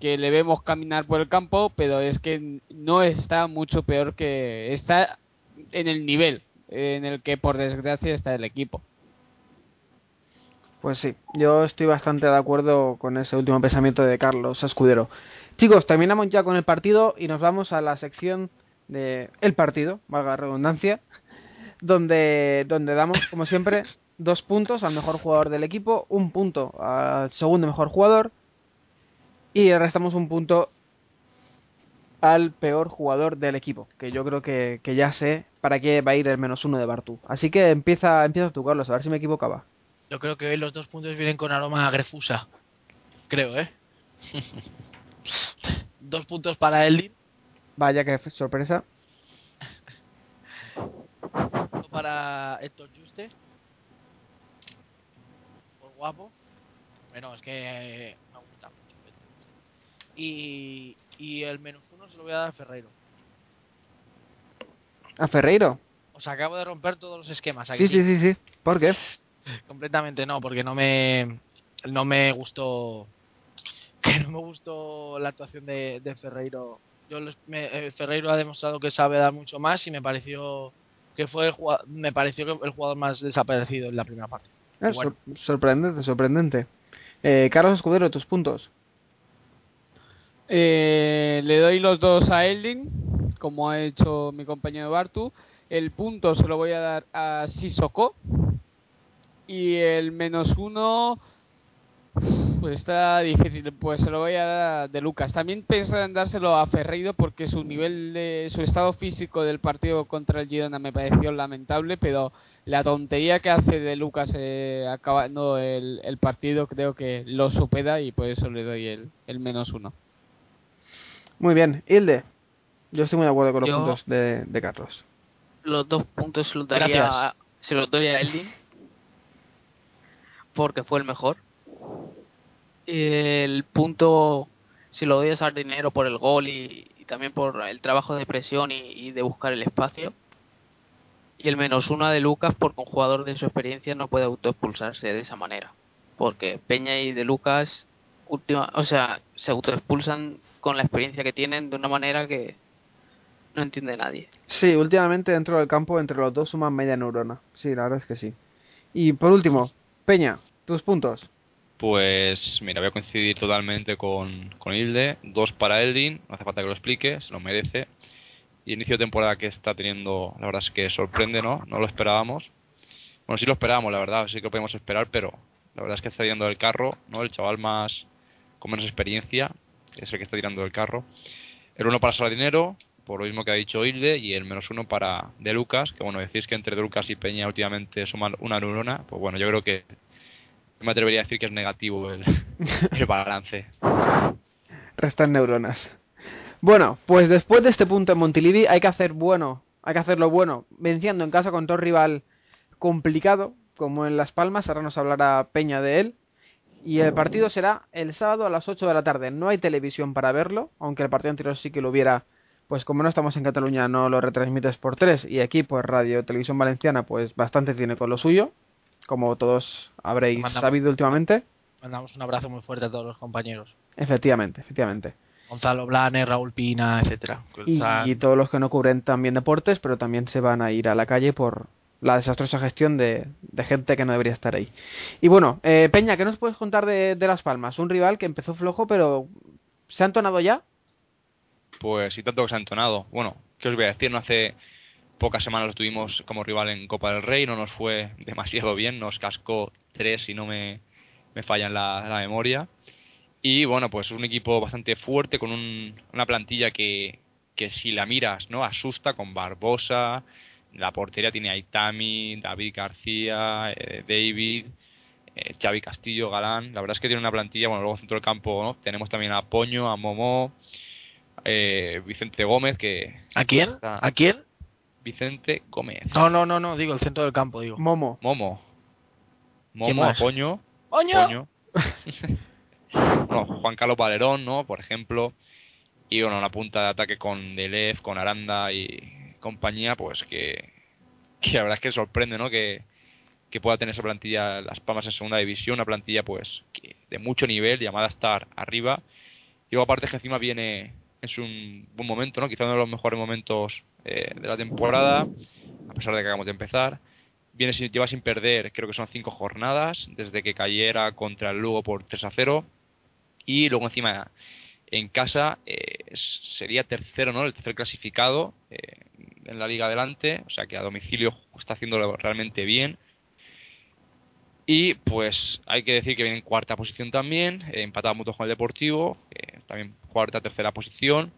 C: que le vemos caminar por el campo, pero es que no está mucho peor que. Está en el nivel en el que, por desgracia, está el equipo.
A: Pues sí, yo estoy bastante de acuerdo con ese último pensamiento de Carlos Escudero. Chicos, terminamos ya con el partido y nos vamos a la sección de el partido, valga la redundancia, donde, donde damos, como siempre, dos puntos al mejor jugador del equipo, un punto al segundo mejor jugador y restamos un punto al peor jugador del equipo, que yo creo que, que ya sé para qué va a ir el menos uno de Bartu. Así que empieza, empieza tú, Carlos, a ver si me equivocaba.
B: Yo creo que hoy los dos puntos vienen con aroma a grefusa. Creo, ¿eh? dos puntos para Eldin,
A: Vaya que sorpresa.
B: para Héctor Juste. Por guapo. Bueno, es que me gusta mucho. Y, y el menos uno se lo voy a dar a Ferreiro.
A: ¿A Ferreiro?
B: O sea, acabo de romper todos los esquemas
A: Sí,
B: aquí.
A: sí, sí, sí. ¿Por qué?
B: Completamente no, porque no me no me gustó que no me gustó la actuación de, de Ferreiro. Yo me- eh, Ferreiro ha demostrado que sabe dar mucho más y me pareció que fue el me pareció que el jugador más desaparecido en la primera parte.
A: Ah,
B: Bueno.
A: sor- sorprendente, sorprendente. Eh, Carlos Escudero, tus puntos.
C: Eh, le doy los dos a Eldin, como ha hecho mi compañero Bartu. El punto se lo voy a dar a Sissoko. Y el menos uno. Pues está difícil, pues se lo voy a dar a de Lucas. También pienso en dárselo a Ferreiro porque su nivel de su estado físico del partido contra el Girona me pareció lamentable, pero la tontería que hace de Lucas eh, acabando el, el partido creo que lo supera y por eso le doy el, el menos uno.
A: Muy bien. Hilde. Yo estoy muy de acuerdo con los
E: Yo-
A: puntos de, de Carlos.
E: Los dos puntos se los daría se los doy a Eldin porque fue el mejor. El punto se lo doy a Sardinero por el gol y, y también por el trabajo de presión y, y de buscar el espacio. Y el menos uno de Lucas porque un jugador de su experiencia no puede autoexpulsarse de esa manera. Porque Peña y de Lucas última, o sea, se autoexpulsan con la experiencia que tienen de una manera que no entiende nadie.
A: Sí, últimamente dentro del campo entre los dos suman media neurona. Sí, la verdad es que sí. Y por último, Peña, tus puntos.
D: Pues mira, voy a coincidir totalmente con, con Hilde. Dos para Eldin, no hace falta que lo explique, se lo merece. Y inicio de temporada que está teniendo, la verdad es que sorprende, ¿no? No lo esperábamos. Bueno, sí lo esperábamos, la verdad, sí que lo podíamos esperar, pero la verdad es que está tirando del carro, ¿no? El chaval más con menos experiencia es el que está tirando del carro. El uno para Saladinero, por lo mismo que ha dicho Hilde, y el menos uno para De Lucas, que bueno, decís que entre De Lucas y Peña últimamente suman una neurona, pues bueno, yo creo que me atrevería a decir que es negativo el, el balance.
A: Restan neuronas. Bueno, pues después de este punto en Montilivi hay que hacer bueno, hay que hacerlo bueno, venciendo en casa contra un rival complicado, como en Las Palmas, ahora nos hablará Peña de él. Y el partido será el sábado a las 8 de la tarde. No hay televisión para verlo, aunque el partido anterior sí que lo hubiera. Pues como no estamos en Cataluña, no lo retransmites por tres. Y aquí, pues Radio Televisión Valenciana, pues bastante tiene con lo suyo. Como todos habréis
B: Mandamos-
A: sabido últimamente.
B: Mandamos un abrazo muy fuerte a todos los compañeros.
A: Efectivamente, efectivamente.
B: Gonzalo Blanes, Raúl Pina, etcétera.
A: Y, todos los que no cubren también deportes, pero también se van a ir a la calle por la desastrosa gestión de, de gente que no debería estar ahí. Y bueno, eh, Peña, ¿qué nos puedes contar de, de Las Palmas? Un rival que empezó flojo, pero ¿se ha entonado ya?
D: Pues y tanto que se ha entonado. Bueno, ¿qué os voy a decir? No hace pocas semanas lo tuvimos como rival en Copa del Rey, no nos fue demasiado bien, nos cascó tres si no me, me falla en la, la memoria. Y bueno, pues es un equipo bastante fuerte con un- una plantilla que, que si la miras, ¿no? Asusta con Barbosa, la portería tiene a Itami, David García, eh, David, eh, Xavi Castillo, Galán. La verdad es que tiene una plantilla, bueno, luego centro del campo, ¿no? Tenemos también a Poño, a Momo, eh, Vicente Gómez, que...
B: ¿A quién?
D: está-
B: ¿A quién?
D: Vicente Gómez.
B: No, no, no, no, digo el centro del campo, digo.
A: Momo.
D: Momo.
B: ¿Quién
D: Momo,
B: más?
D: Poño.
B: ¡Oño!
D: Poño. bueno, Juan Carlos Valerón, ¿no? Por ejemplo. Y bueno, una punta de ataque con Delef, con Aranda y compañía, pues que, que la verdad es que sorprende, ¿no? Que, que pueda tener esa plantilla Las Palmas en segunda división, una plantilla pues que de mucho nivel, llamada a estar arriba. Y luego aparte que encima viene en su buen momento, ¿no? Quizá uno de los mejores momentos eh, de la temporada, a pesar de que acabamos de empezar. Viene sin, lleva sin perder, creo que son cinco jornadas, desde que cayera contra el Lugo por 3 a 0. Y luego encima en casa eh, es- sería tercero, ¿no? El tercer clasificado eh, en la liga adelante, o sea que a domicilio está haciéndolo realmente bien. Y pues hay que decir que viene en cuarta posición también, eh, empatado mucho con el Deportivo, eh, también cuarta, tercera posición.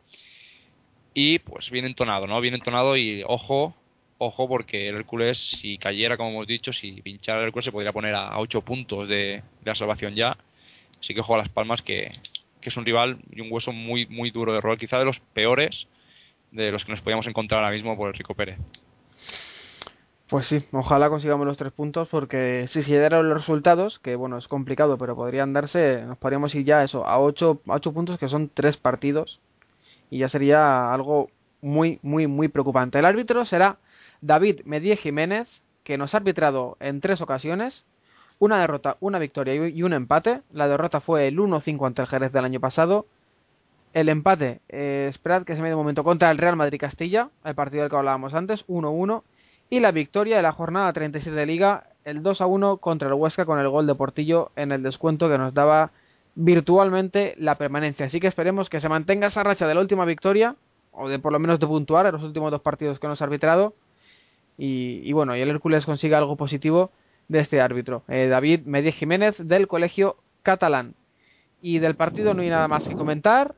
D: Y pues bien entonado, ¿no? Bien entonado y ojo, ojo porque el Hércules si cayera, como hemos dicho, si pinchara el Hércules se podría poner a 8 puntos de, de la salvación ya. Así que ojo a Las Palmas que, que es un rival y un hueso muy muy duro de roer, quizá de los peores de los que nos podíamos encontrar ahora mismo por el Rico Pérez.
A: Pues sí, ojalá consigamos los tres puntos porque si se dieran los resultados, que bueno, es complicado, pero podrían darse, nos podríamos ir ya eso, a ocho, a ocho puntos que son tres partidos y ya sería algo muy, muy, muy preocupante. El árbitro será David Medie Jiménez, que nos ha arbitrado en tres ocasiones, una derrota, una victoria y y un empate. La derrota fue el 1-5 ante el Jerez del año pasado. El empate, eh, esperad que se me dé un momento, contra el Real Madrid Castilla, el partido del que hablábamos antes, 1-1 y la victoria de la jornada 37 de Liga, el 2 a 1 contra el Huesca con el gol de Portillo en el descuento que nos daba virtualmente la permanencia. Así que esperemos que se mantenga esa racha de la última victoria, o de por lo menos de puntuar en los últimos dos partidos que nos ha arbitrado. Y, bueno, y el Hércules consiga algo positivo de este árbitro, eh, David Medí Jiménez del Colegio Catalán. Y del partido no hay nada más que comentar.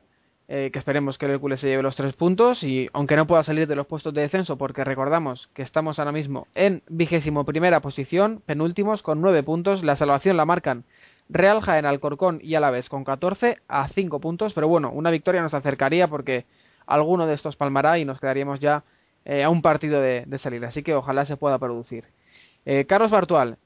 A: Eh, que esperemos que el Hércules se lleve los tres puntos y aunque no pueda salir de los puestos de descenso porque recordamos que estamos ahora mismo en vigésimo primera posición, penúltimos con nueve puntos, la salvación la marcan Real Jaén, Alcorcón y Alavés con 14 a 5 puntos, pero bueno, una victoria nos acercaría porque alguno de estos palmará y nos quedaríamos ya eh, a un partido de, de salir, así que ojalá se pueda producir. Eh, Carlos Bartual,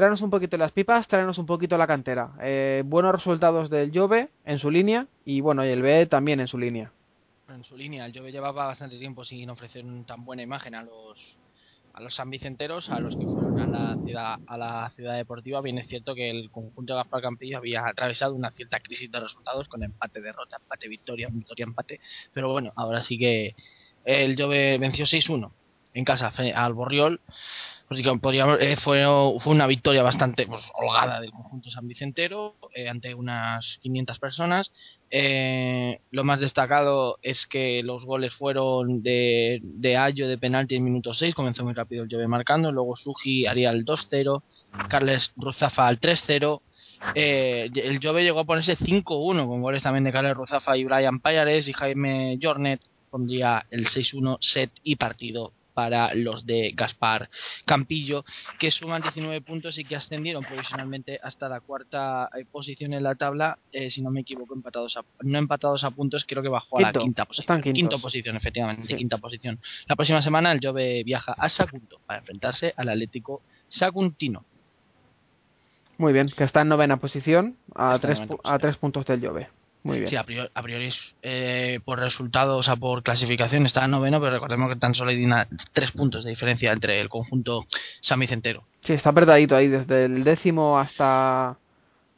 A: tráenos un poquito las pipas, tráenos un poquito la cantera. Eh, buenos resultados del Jove en su línea y bueno, y el B también en su línea.
B: En su línea, el Jove llevaba bastante tiempo sin ofrecer tan buena imagen a los a los sanvicenteros, a los que fueron a la ciudad a la ciudad deportiva. Bien es cierto que el conjunto de Gaspar Campillo había atravesado una cierta crisis de resultados con empate, derrota, empate, victoria, victoria, empate. Pero bueno, ahora sí que el Jove venció 6-1 en casa al Borriol. Pues, podríamos- eh, fue, una victoria bastante pues, holgada del conjunto San Vicentero eh, ante unas 500 personas. Eh, lo más destacado es que los goles fueron de, de Ayo de penalti en minuto 6, comenzó muy rápido el Jove marcando, luego Suji haría el 2-0, Carles Ruzafa al 3-0. Eh, el Jove llegó a ponerse 5-1 con goles también de Carles Ruzafa y Brian Payares y Jaime Jornet pondría el 6-1 set y partido para los de Gaspar Campillo que suman 19 puntos y que ascendieron provisionalmente hasta la cuarta eh, posición en la tabla eh, si no me equivoco empatados a, no empatados a puntos creo que bajó a
A: Quinto,
B: la quinta posición. Quinta posición efectivamente
A: Sí.
B: quinta posición. La próxima semana el Jove viaja a Sagunto para enfrentarse al Atlético Saguntino.
A: Muy bien, que está en novena posición a tres,
B: novena
A: a tres puntos del Jove. Muy bien.
B: Sí, a priori, a priori eh, por resultados, o sea, por clasificación está noveno, pero recordemos que tan solo hay una- tres puntos de diferencia entre el conjunto San Vicentero.
A: Sí, está apretadito ahí, desde el décimo hasta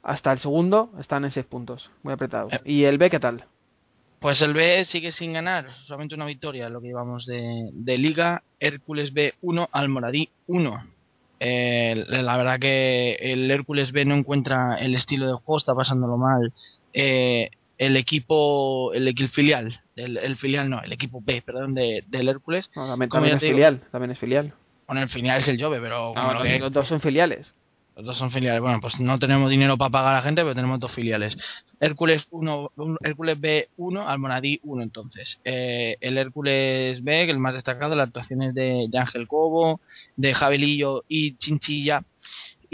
A: hasta el segundo están en seis puntos, muy apretados.
B: Eh.
A: ¿Y el B qué tal?
B: Pues el B sigue sin ganar, solamente una victoria, lo que llevamos de, de Liga. Hércules B 1, Almoradí 1. Eh, la verdad que el Hércules B no encuentra el estilo de juego, está pasándolo mal. Eh, el equipo, el, equipo filial, el, el filial no, el equipo B, perdón, de, del Hércules,
A: No, también también es
B: digo-
A: filial, también es filial.
B: bueno, el filial es el Jove, pero
A: No, los,
B: que-
A: los dos son filiales.
B: Los dos son filiales. Bueno, pues no tenemos dinero para pagar a la gente, pero tenemos dos filiales. Hércules 1, Hércules B 1, Almonadí 1 entonces. Eh, el Hércules B, que el más destacado, las actuaciones de, de Ángel Cobo, de Javelillo y Chinchilla.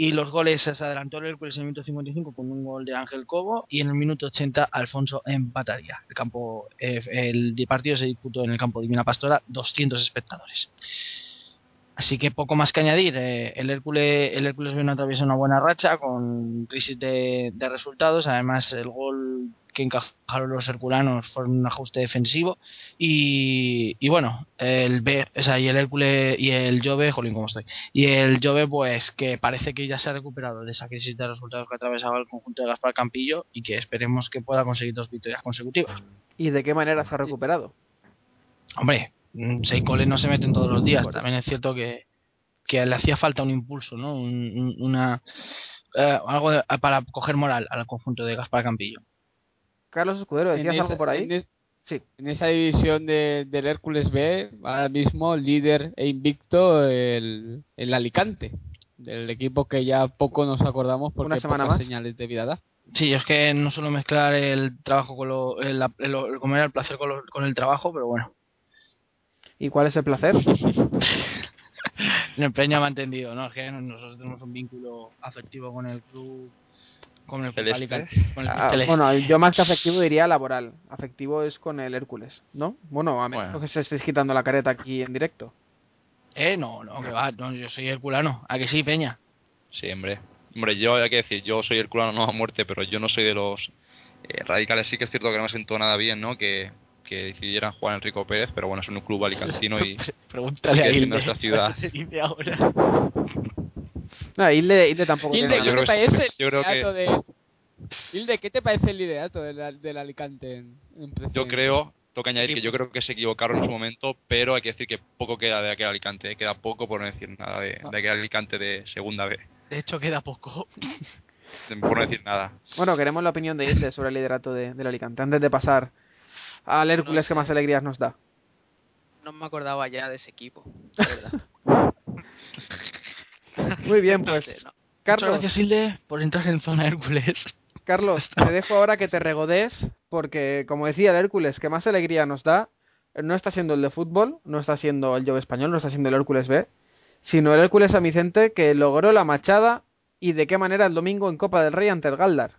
B: Y los goles se adelantó el Hércules en el minuto 55 con un gol de Ángel Cobo y en el minuto 80 Alfonso empataría. El campo eh, el partido se disputó en el campo Divina Pastora, 200 espectadores. Así que poco más que añadir. eh, el Hércules el Hércules viene atraviesa una buena racha con crisis de, de resultados. Además, el gol que encajaron los herculanos fue un ajuste defensivo. Y, y bueno, el B, o sea, y el Hércules y el Jove, jolín, ¿cómo estoy? Y el Jove, pues que parece que ya se ha recuperado de esa crisis de resultados que atravesaba el conjunto de Gaspar Campillo y que esperemos que pueda conseguir dos victorias consecutivas.
A: ¿Y de qué manera se ha recuperado?
B: Hombre, seis goles no se meten todos los días. También es cierto que, que le hacía falta un impulso, ¿no? Un- un- una eh, algo de- para coger moral al conjunto de Gaspar Campillo.
A: Carlos Escudero, ¿decías
C: En
A: algo
C: esa-
A: por ahí?
C: En, es-
A: Sí.
C: en esa división de, del Hércules B, ahora mismo líder e invicto el, el Alicante, del equipo que ya poco nos acordamos porque
A: Una semana
C: pocas
A: más.
C: señales de vida da.
B: Sí, es que no suelo mezclar el trabajo con lo, el, el- el comer el placer con, lo- con el trabajo, pero bueno,
A: ¿Y cuál es el placer?
B: el empeño me ha entendido, ¿no? Es que nosotros tenemos un vínculo afectivo con el club, con el club
D: Celeste.
B: Alicante, con el club
A: Ah, bueno, yo más que afectivo diría laboral. Afectivo es con el Hércules, ¿no? Bueno, a menos
D: Bueno.
A: que se estéis quitando la careta aquí en directo.
B: Eh, no, no, que va, no, yo soy herculano, ¿a que sí, Peña?
D: Sí, hombre. Hombre, yo hay que decir, yo soy el culano no a muerte, pero yo no soy de los eh, radicales. Sí que es cierto que no me sentó nada bien, ¿no? Que, que decidieran jugar Enrico Pérez, pero bueno, es un club alicantino y
B: Pregúntale a
D: Porque es
B: Hilde.
D: nuestra ciudad.
B: ¿qué se dice ahora?
A: No, Hilde, Hilde tampoco
C: Hilde,
A: tiene
C: ¿qué te
D: creo-
C: parece el
D: yo creo que-
C: liderato de... Hilde, ¿qué te parece el liderato del, del Alicante en, en
D: yo creo, toca añadir que yo creo que se equivocaron en su momento, pero hay que decir que poco queda de aquel Alicante, ¿eh? queda poco por no decir nada de, de aquel Alicante de segunda B,
B: De hecho, queda poco.
D: por no decir nada.
A: Bueno, queremos la opinión de Hilde sobre el liderato de, del Alicante. Antes de pasar al Hércules que
E: sé.
A: más alegrías nos da.
E: No me acordaba ya de ese equipo, la verdad.
A: Muy bien,
E: No
A: pues.
E: sé, no.
A: Carlos,
B: Muchas gracias, Hilde, por entrar en zona Hércules.
A: Carlos, te dejo ahora que te regodes, porque como decía el Hércules, que más alegría nos da, no está siendo el de fútbol, no está siendo el Jove español, no está siendo el Hércules B, sino el Hércules San Vicente que logró la machada y de qué manera el domingo en Copa del Rey ante el Galdar.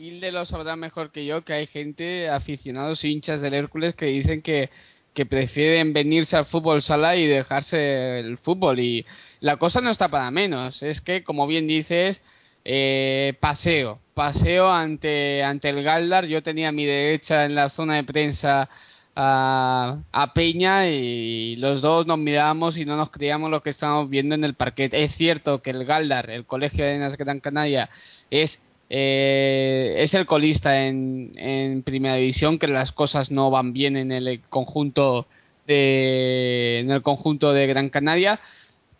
C: Hilde lo sabrá mejor que yo, que hay gente, aficionados hinchas del Hércules, que dicen que, que prefieren venirse al fútbol sala y dejarse el fútbol. Y la cosa no está para menos. Es que, como bien dices, eh, paseo. Paseo ante, ante el Galdar. Yo tenía mi derecha en la zona de prensa a, a Peña y los dos nos mirábamos y no nos creíamos lo que estábamos viendo en el parquet. Es cierto que el Galdar, el Colegio de Arenas Gran Canaria, es eh, es el colista en, en primera división, que las cosas no van bien en el conjunto de, en el conjunto de Gran Canaria,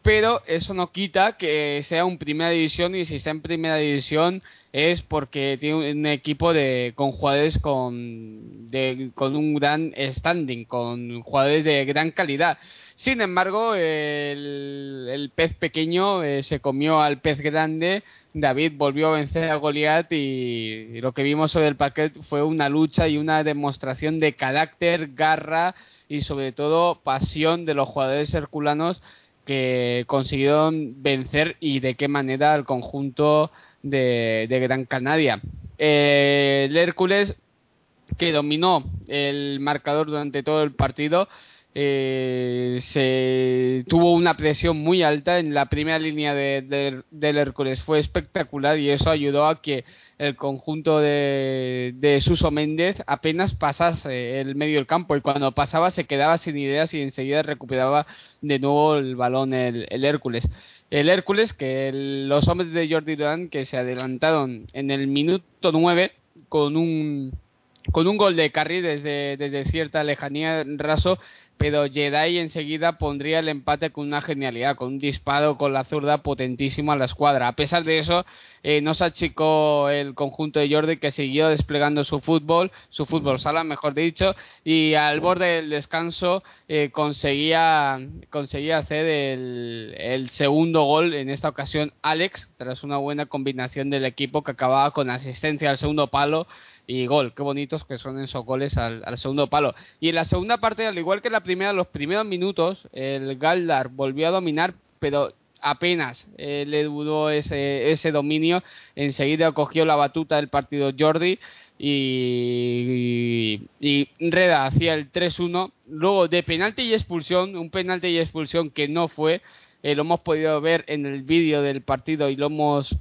C: pero eso no quita que sea un primera división y si está en primera división es porque tiene un equipo de con jugadores con de, con un gran standing, con jugadores de gran calidad. Sin embargo, el, pez pequeño eh, se comió al pez grande. David volvió a vencer a Goliat y, lo que vimos sobre el parquet fue una lucha y una demostración de carácter, garra y sobre todo pasión de los jugadores herculanos que consiguieron vencer y de qué manera al conjunto de, de Gran Canaria. Eh, el Hércules que dominó el marcador durante todo el partido eh, se tuvo una presión muy alta en la primera línea de, de- del Hércules fue espectacular y eso ayudó a que el conjunto de, de Suso Méndez apenas pasase el medio del campo y cuando pasaba se quedaba sin ideas y enseguida recuperaba de nuevo el balón el, el Hércules. El Hércules, que los hombres de Jordi Durán que se adelantaron en el minuto 9 con un con un gol de Carri desde, desde cierta lejanía raso, pero Jedi enseguida pondría el empate con una genialidad, con un disparo con la zurda potentísimo a la escuadra. A pesar de eso, eh, no se achicó el conjunto de Jordi que siguió desplegando su fútbol, su fútbol sala, mejor dicho, y al borde del descanso eh, conseguía, conseguía hacer el, el segundo gol, en esta ocasión Alex, tras una buena combinación del equipo que acababa con asistencia al segundo palo y gol. Qué bonitos que son esos goles al, al segundo palo. Y en la segunda parte, al igual que en la primera, los primeros minutos, el Galdar volvió a dominar, pero apenas eh, le duró ese, ese dominio. Enseguida cogió la batuta del partido Jordi y, y, Reda hacía el 3-1. Luego de penalti y expulsión, un penalti y expulsión que no fue. eh, lo hemos podido ver en el vídeo del partido y lo hemos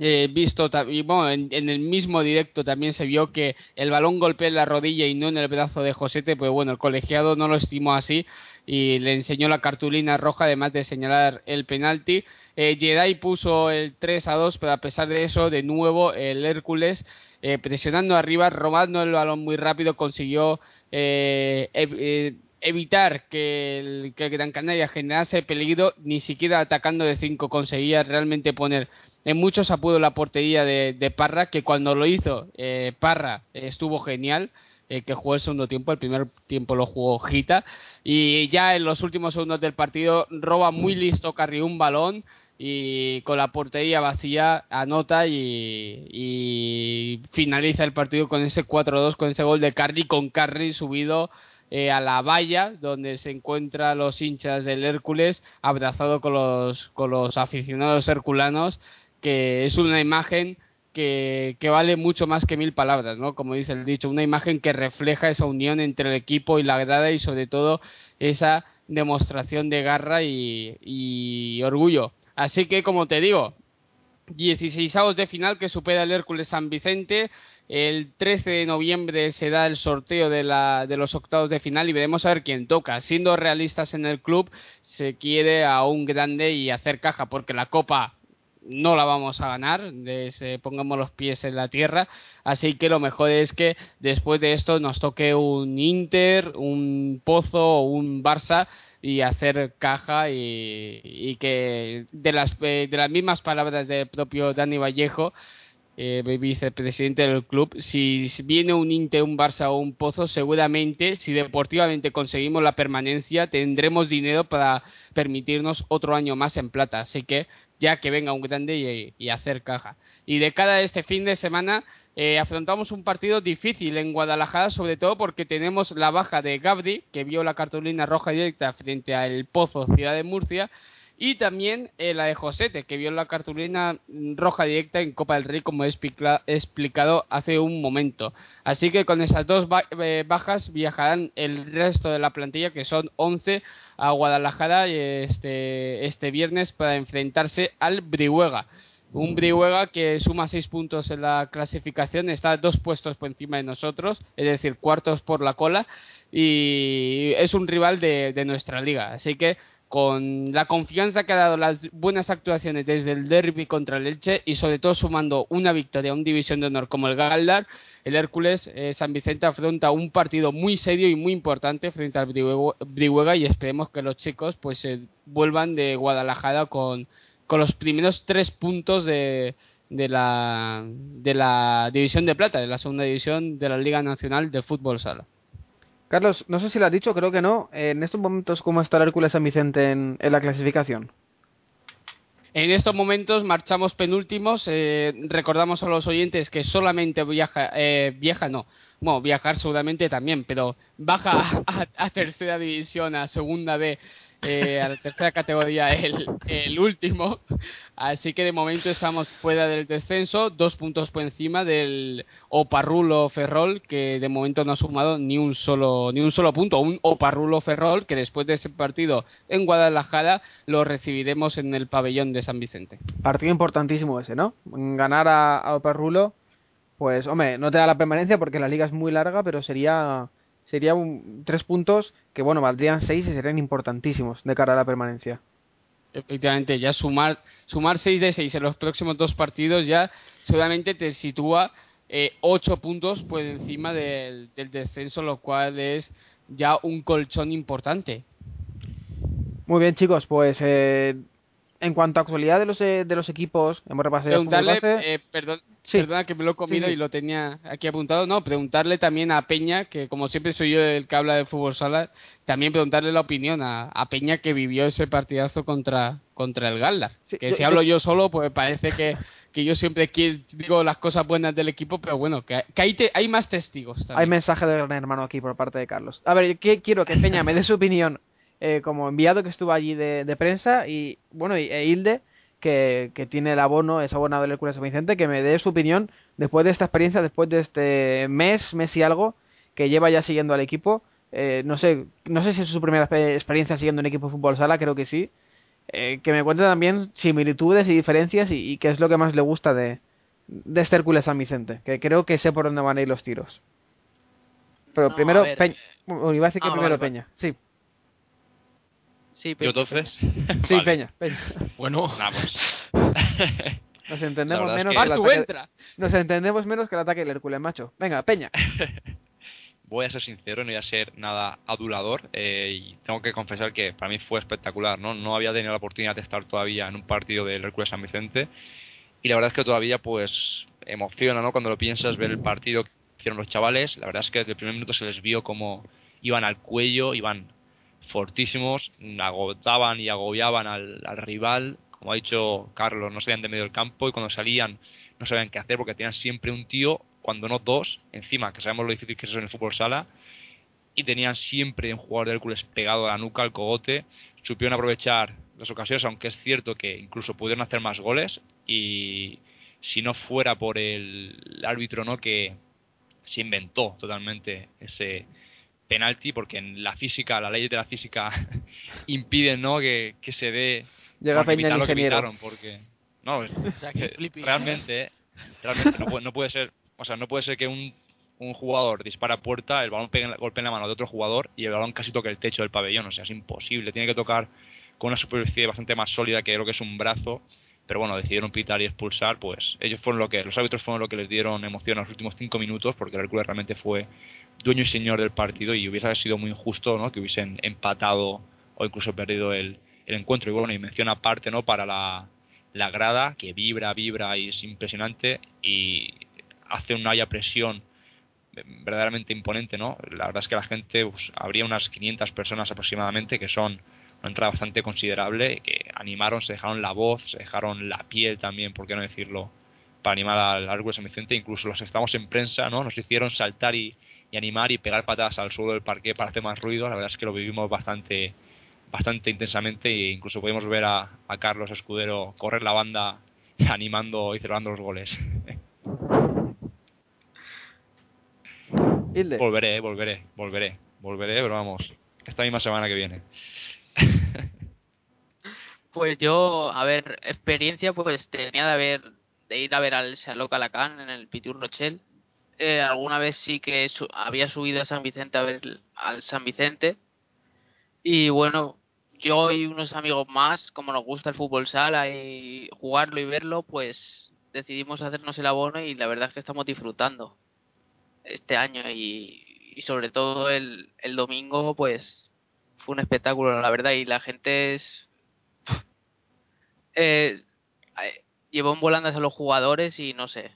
C: eh, visto y bueno, en, en el mismo directo también se vio que el balón golpea en la rodilla y no en el brazo de Josete, pues bueno, el colegiado no lo estimó así y le enseñó la cartulina roja además de señalar el penalti. Eh, Jedi puso el 3 a 2, pero a pesar de eso, de nuevo el Hércules eh, presionando arriba, robando el balón muy rápido, consiguió eh, eh, evitar que el, que Gran Canaria generase peligro, ni siquiera atacando de 5 conseguía realmente poner en muchos apuros la portería de, de Parra, que cuando lo hizo eh, Parra estuvo genial, eh, que jugó el segundo tiempo, el primer tiempo lo jugó Gita, y ya en los últimos segundos del partido roba muy listo Carri un balón y con la portería vacía anota y, finaliza el partido con ese 4-2, con ese gol de Carri, con Carri subido eh, a la valla donde se encuentran los hinchas del Hércules abrazado con los, con los aficionados herculanos que es una imagen que, vale mucho más que mil palabras, ¿no? Como dice el dicho, una imagen que refleja esa unión entre el equipo y la grada y sobre todo esa demostración de garra y, y orgullo. Así que, como te digo, 16 de final que supera el Hércules San Vicente. El 13 de noviembre se da el sorteo de, la, de los octavos de final y veremos a ver quién toca. Siendo realistas en el club, se quiere a un grande y hacer caja porque la Copa no la vamos a ganar, pongamos los pies en la tierra, así que lo mejor es que después de esto nos toque un Inter, un Pozo o un Barça y hacer caja y, y que de las, eh, de las mismas palabras del propio Dani Vallejo, eh, vicepresidente del club, si viene un Inter, un Barça o un Pozo, seguramente, si deportivamente conseguimos la permanencia, tendremos dinero para permitirnos otro año más en plata. Así que ya que venga un grande y, hacer caja. Y de cara a este fin de semana, eh, afrontamos un partido difícil en Guadalajara, sobre todo porque tenemos la baja de Gabri, que vio la cartulina roja directa frente al Pozo Ciudad de Murcia, y también eh, la de Josete, que vio la cartulina roja directa en Copa del Rey, como he explicado hace un momento. Así que con esas dos eh, bajas viajarán el resto de la plantilla, que son 11, a Guadalajara este, este viernes para enfrentarse al Brihuega. Un Brihuega que suma 6 puntos en la clasificación, está dos puestos por encima de nosotros, es decir, cuartos por la cola, y es un rival de, de nuestra liga. Así que con la confianza que ha dado las buenas actuaciones desde el derby contra el Elche y sobre todo sumando una victoria a un división de honor como el Galdar, el Hércules eh, San Vicente afronta un partido muy serio y muy importante frente al Brihuega y esperemos que los chicos pues se vuelvan de Guadalajara con, con los primeros tres puntos de, de la de la división de plata, de la segunda división de la Liga Nacional de Fútbol Sala.
A: Carlos, no sé si lo has dicho, creo que no. Eh, en estos momentos, ¿cómo está el Hércules San Vicente en, la clasificación?
C: En estos momentos marchamos penúltimos. eh, recordamos a los oyentes que solamente viaja, eh, viaja no, bueno, viajar seguramente también, pero baja a tercera división, a segunda B, eh, a la tercera categoría el, el último. Así que de momento estamos fuera del descenso, dos puntos por encima del Oparrulo Ferrol, que de momento no ha sumado ni un solo ni un solo punto. Un Oparrulo Ferrol que después de ese partido en Guadalajara lo recibiremos en el pabellón de San Vicente.
A: Partido importantísimo ese, ¿no? Ganar a, Operrulo, pues, hombre, no te da la permanencia porque la liga es muy larga, pero sería sería un, tres puntos que, bueno, valdrían seis y serían importantísimos de cara a la permanencia.
C: Efectivamente, ya sumar sumar 6 de 6 en los próximos dos partidos ya seguramente te sitúa eh, 8 puntos por encima del, del descenso, lo cual es ya un colchón importante.
A: Muy bien, chicos, pues eh, en cuanto a actualidad de los, eh, de los equipos, hemos repasado
C: Preguntarle, eh, perdón,
A: Sí.
C: perdona que me lo he comido
A: Sí, sí.
C: y lo tenía aquí apuntado, no, preguntarle también a Peña, que como siempre soy yo el que habla de fútbol sala, también preguntarle la opinión a, a Peña que vivió ese partidazo contra, contra el Galdar. Que
A: yo-
C: si
A: yo-
C: hablo yo solo, pues parece que, que yo siempre digo las cosas buenas del equipo, pero bueno, que, que hay, te- hay más testigos también.
A: Hay mensaje de gran hermano aquí por parte de Carlos. A ver, ¿qué- quiero que Peña me dé su opinión eh, como enviado que estuvo allí de, de prensa y, bueno, y, e Hilde, que, que tiene el abono, es abonado del Hércules San Vicente, que me dé su opinión después de esta experiencia, después de este mes, mes y algo, que lleva ya siguiendo al equipo. Eh, no sé no sé si es su primera expe- experiencia siguiendo un equipo de fútbol sala, creo que sí. Eh, que me cuente también similitudes y diferencias y, y qué es lo que más le gusta de, de este Hércules San Vicente, que creo que sé por dónde van a ir los tiros. Pero
E: No,
A: primero, Peña. Bueno, iba a decir que
E: ah,
A: primero
E: vale.
A: Peña. Sí,
E: Sí,
D: Yo
E: pero-
D: entonces.
A: sí,
D: Vale.
A: Peña, Peña.
F: Bueno,
D: Nah, pues.
A: Nos entendemos
D: es
A: menos
D: que-
A: que el ataque-
C: entra.
A: Nos entendemos menos que el ataque del Hércules, macho. Venga, Peña.
D: voy a ser sincero, no voy a ser nada adulador eh, y tengo que confesar que para mí fue espectacular, ¿no? No había tenido la oportunidad de estar todavía en un partido del Hércules San Vicente y la verdad es que todavía pues emociona, ¿no? Cuando lo piensas, ver el partido que hicieron los chavales, la verdad es que desde el primer minuto se les vio como iban al cuello, iban fortísimos, agotaban y agobiaban al, al rival, como ha dicho Carlos, no salían de medio del campo y cuando salían no sabían qué hacer porque tenían siempre un tío, cuando no dos, encima, que sabemos lo difícil que es eso en el fútbol sala, y tenían siempre un jugador de Hércules pegado a la nuca, al cogote, supieron aprovechar las ocasiones, aunque es cierto que incluso pudieron hacer más goles, y si no fuera por el árbitro, ¿no? Que se inventó totalmente ese penalti, porque en la física, la ley de la física impiden, ¿no? Que, que se dé
A: Llega Peña el
D: pitaron lo que
A: ingeniero.
D: porque no, es-
B: O sea, que
D: que
B: flippy.
D: realmente, realmente no puede, no puede ser, o sea, no puede ser que un, un jugador dispara a puerta, el balón pegue en la, golpee en la mano de otro jugador y el balón casi toque el techo del pabellón, o sea, es imposible, tiene que tocar con una superficie bastante más sólida que lo que es un brazo, pero bueno, decidieron pitar y expulsar, pues ellos fueron lo que, los árbitros fueron lo que les dieron emoción en los últimos cinco minutos, porque el Hércules realmente fue dueño y señor del partido y hubiese sido muy injusto, ¿no? Que hubiesen empatado o incluso perdido el, encuentro. Y bueno, y mención aparte, ¿no? Para la, grada, que vibra, vibra y es impresionante y hace una haya presión verdaderamente imponente, ¿no? La verdad es que la gente, pues, habría unas 500 personas aproximadamente, que son una entrada bastante considerable, que animaron, se dejaron la voz, se dejaron la piel también, por qué no decirlo, para animar al Hércules San Vicente, incluso los que estamos en prensa, ¿no? Nos hicieron saltar y, y animar y pegar patadas al suelo del parque para hacer más ruido, la verdad es que lo vivimos bastante bastante intensamente e incluso pudimos ver a, a Carlos Escudero correr la banda animando y celebrando los goles.
A: Hilde.
D: volveré, volveré, volveré, volveré, pero vamos, esta misma semana que viene.
E: Pues yo, a ver, experiencia pues tenía de haber de ir a ver al Sherlock Alacán en el Pitur Rochelle. Eh, alguna vez sí que su- había subido a San Vicente a ver al San Vicente. Y bueno, yo y unos amigos más, como nos gusta el fútbol sala y jugarlo y verlo, pues decidimos hacernos el abono y la verdad es que estamos disfrutando este año y, sobre todo el, el domingo, pues fue un espectáculo, la verdad, y la gente es... Eh, eh, llevó en volandas a los jugadores y no sé,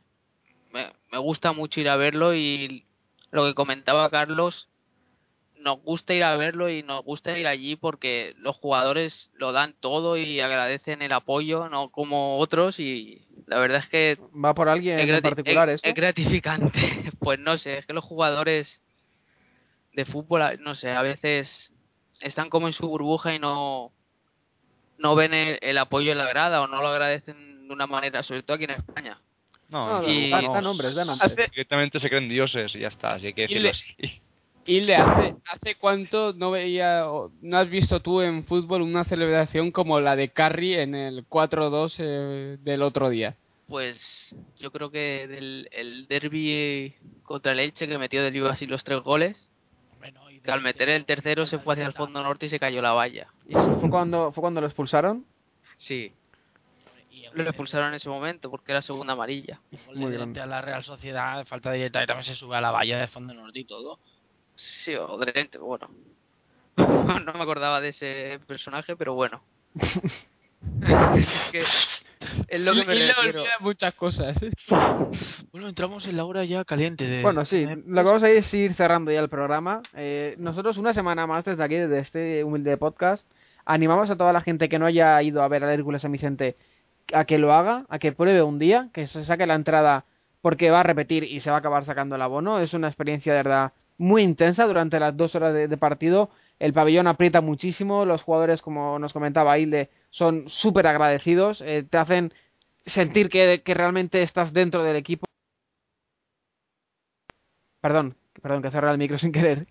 E: me, me gusta mucho ir a verlo y lo que comentaba Carlos, nos gusta ir a verlo y nos gusta ir allí porque los jugadores lo dan todo y agradecen el apoyo, no como otros y la verdad es que
A: ¿Va por alguien
E: es,
A: en particular
E: es-
A: esto?
E: es gratificante. pues no sé, es que los jugadores de fútbol, no sé, a veces están como en su burbuja y no no ven el, el apoyo en la grada o no lo agradecen de una manera, sobre todo aquí en España.
D: No,
A: No,
E: y-
A: da, da nombres, da nombres.
C: Hace-
D: directamente se creen dioses y ya está, así que
C: Y le-
D: así.
C: Y le hace, hace cuánto no veía, o no has visto tú en fútbol una celebración como la de Carri en el 4-2 eh, del otro día.
E: Pues yo creo que del el derby contra el Elche que metió del así los tres goles,
B: Hombre, no, y
E: que al meter el tercero se fue hacia el fondo norte y se cayó la valla.
A: ¿Y fue cuando, fue cuando lo expulsaron?
E: Sí, lo
B: de-
E: expulsaron en ese momento porque era segunda amarilla.
A: Muy
B: de
A: grande.
B: A la Real Sociedad, falta directa y también se sube a la valla de fondo norte y todo.
E: Sí, o Drente, bueno. no me acordaba de ese personaje, pero bueno. es que es lo que me
C: y le
E: refiero.
C: olvida muchas cosas.
B: Bueno, entramos en la hora ya caliente de...
A: Bueno, sí,
B: de-
A: lo que vamos a ir es ir cerrando ya el programa. Eh, nosotros una semana más desde aquí, desde este humilde podcast, animamos a toda la gente que no haya ido a ver al Hércules San Vicente a que lo haga, a que pruebe un día, que se saque la entrada porque va a repetir y se va a acabar sacando el abono. Es una experiencia de verdad muy intensa durante las dos horas de, partido. El pabellón aprieta muchísimo, los jugadores, como nos comentaba Hilde, son súper agradecidos, eh, te hacen sentir que, que realmente estás dentro del equipo. Perdón, perdón, que cerré el micro sin querer.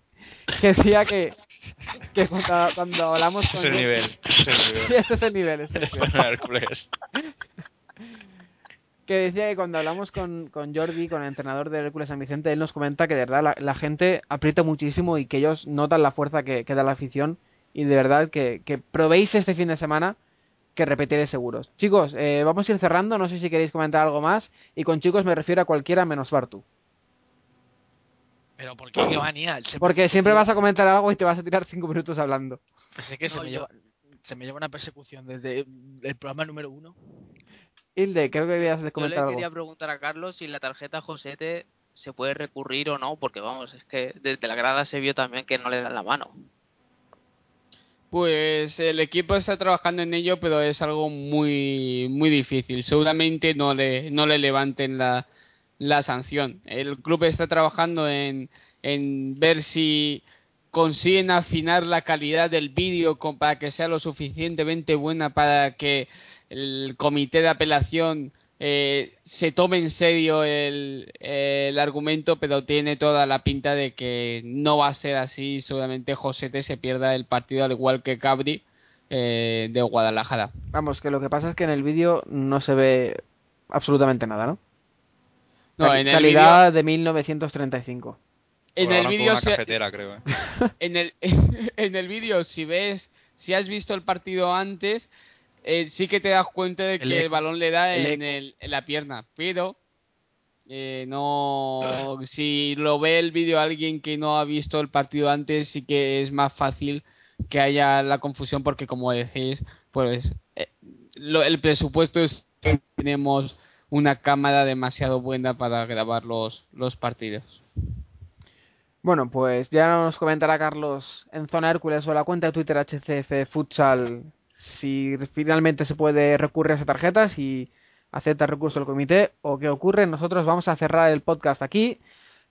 A: Que decía que, que cuando, cuando hablamos con...
D: es el nivel. Ese es el
A: Sí,
D: nivel.
A: este es el nivel, este es el nivel. Que decía que cuando hablamos con, con Jordi, con el entrenador del Hércules San Vicente, él nos comenta que de verdad la, la gente aprieta muchísimo y que ellos notan la fuerza que, que da la afición y de verdad que, que probéis este fin de semana que repetiré seguros. Chicos, eh, vamos a ir cerrando, no sé si queréis comentar algo más y con chicos me refiero a cualquiera menos Bartu.
B: Pero ¿por qué? ¿Qué manía? Siempre-
A: Porque siempre vas a comentar algo y te vas a tirar cinco minutos hablando.
B: Pensé que se, me yo- lleva, se me lleva una persecución desde el programa número uno.
A: Hilde, creo que querías
E: Yo le
A: comentar algo.
E: quería preguntar a Carlos si la tarjeta Josete se puede recurrir o no, porque vamos, es que desde la grada se vio también que no le dan la mano.
C: Pues el equipo está trabajando en ello, pero es algo muy muy difícil. Seguramente no le no le levanten la, la sanción. El club está trabajando en, en ver si consiguen afinar la calidad del vídeo para que sea lo suficientemente buena para que el comité de apelación eh, se tome en serio el, el argumento, pero tiene toda la pinta de que no va a ser así. Seguramente Josete se pierda el partido al igual que Cabri eh, de Guadalajara.
A: Vamos, que lo que pasa es que en el vídeo no se ve absolutamente nada, ¿no?
C: No, en el
A: calidad de 1935.
C: En
D: Colaboran
C: el vídeo
D: cafetera, creo. ¿eh?
C: en el en el vídeo si ves si has visto el partido antes eh, sí que te das cuenta de que
B: El
C: el,
B: eco.
C: balón le da
B: El
C: en, el- en la pierna pero eh, no si lo ve el vídeo alguien que no ha visto el partido antes sí que es más fácil que haya la confusión porque como decís pues eh, lo- el presupuesto es que tenemos una cámara demasiado buena para grabar los los partidos
A: Bueno, pues ya nos comentará Carlos en Zona Hércules o la cuenta de Twitter HCF Futsal si finalmente se puede recurrir a esa tarjeta, si acepta el recurso del comité o qué ocurre. Nosotros vamos a cerrar el podcast aquí.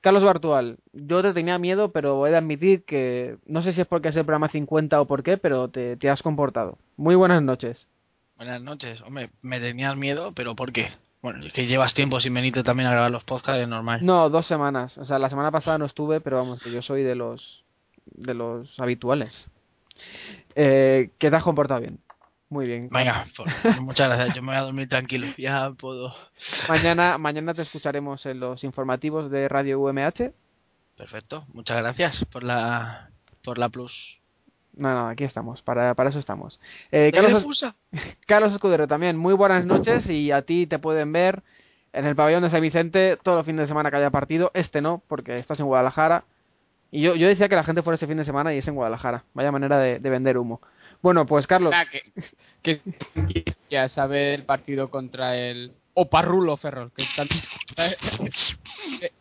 A: Carlos Bartual, yo te tenía miedo, pero he de admitir que no sé si es porque es el programa 50 o por qué, pero te, te has comportado. Muy buenas noches.
B: Buenas noches. Hombre, me tenías miedo, pero ¿por qué? Bueno, es que llevas tiempo sin venirte también a grabar los podcasts, es normal.
A: No, dos semanas. O sea, la semana pasada no estuve, pero vamos, que yo soy de los de los habituales. Eh, que te has comportado bien. Muy bien.
B: Venga, pues, muchas gracias. Yo me voy a dormir tranquilo. Ya puedo.
A: Mañana, mañana te escucharemos en los informativos de Radio UMH.
B: Perfecto. Muchas gracias por la por la plus.
A: No, no, aquí estamos, para, para eso estamos. Eh,
B: ¿De
A: Carlos? Carlos Escudero también, muy buenas noches y a ti te pueden ver en el pabellón de San Vicente todos los fines de semana que haya partido. Este no, porque estás en Guadalajara. Y yo, yo decía que la gente fuera este fin de semana y es en Guadalajara. Vaya manera de, de vender humo. Bueno, pues Carlos,
C: Nada, que, que ya sabe el partido contra el Oparrulo Ferrol, que, tanto- eh,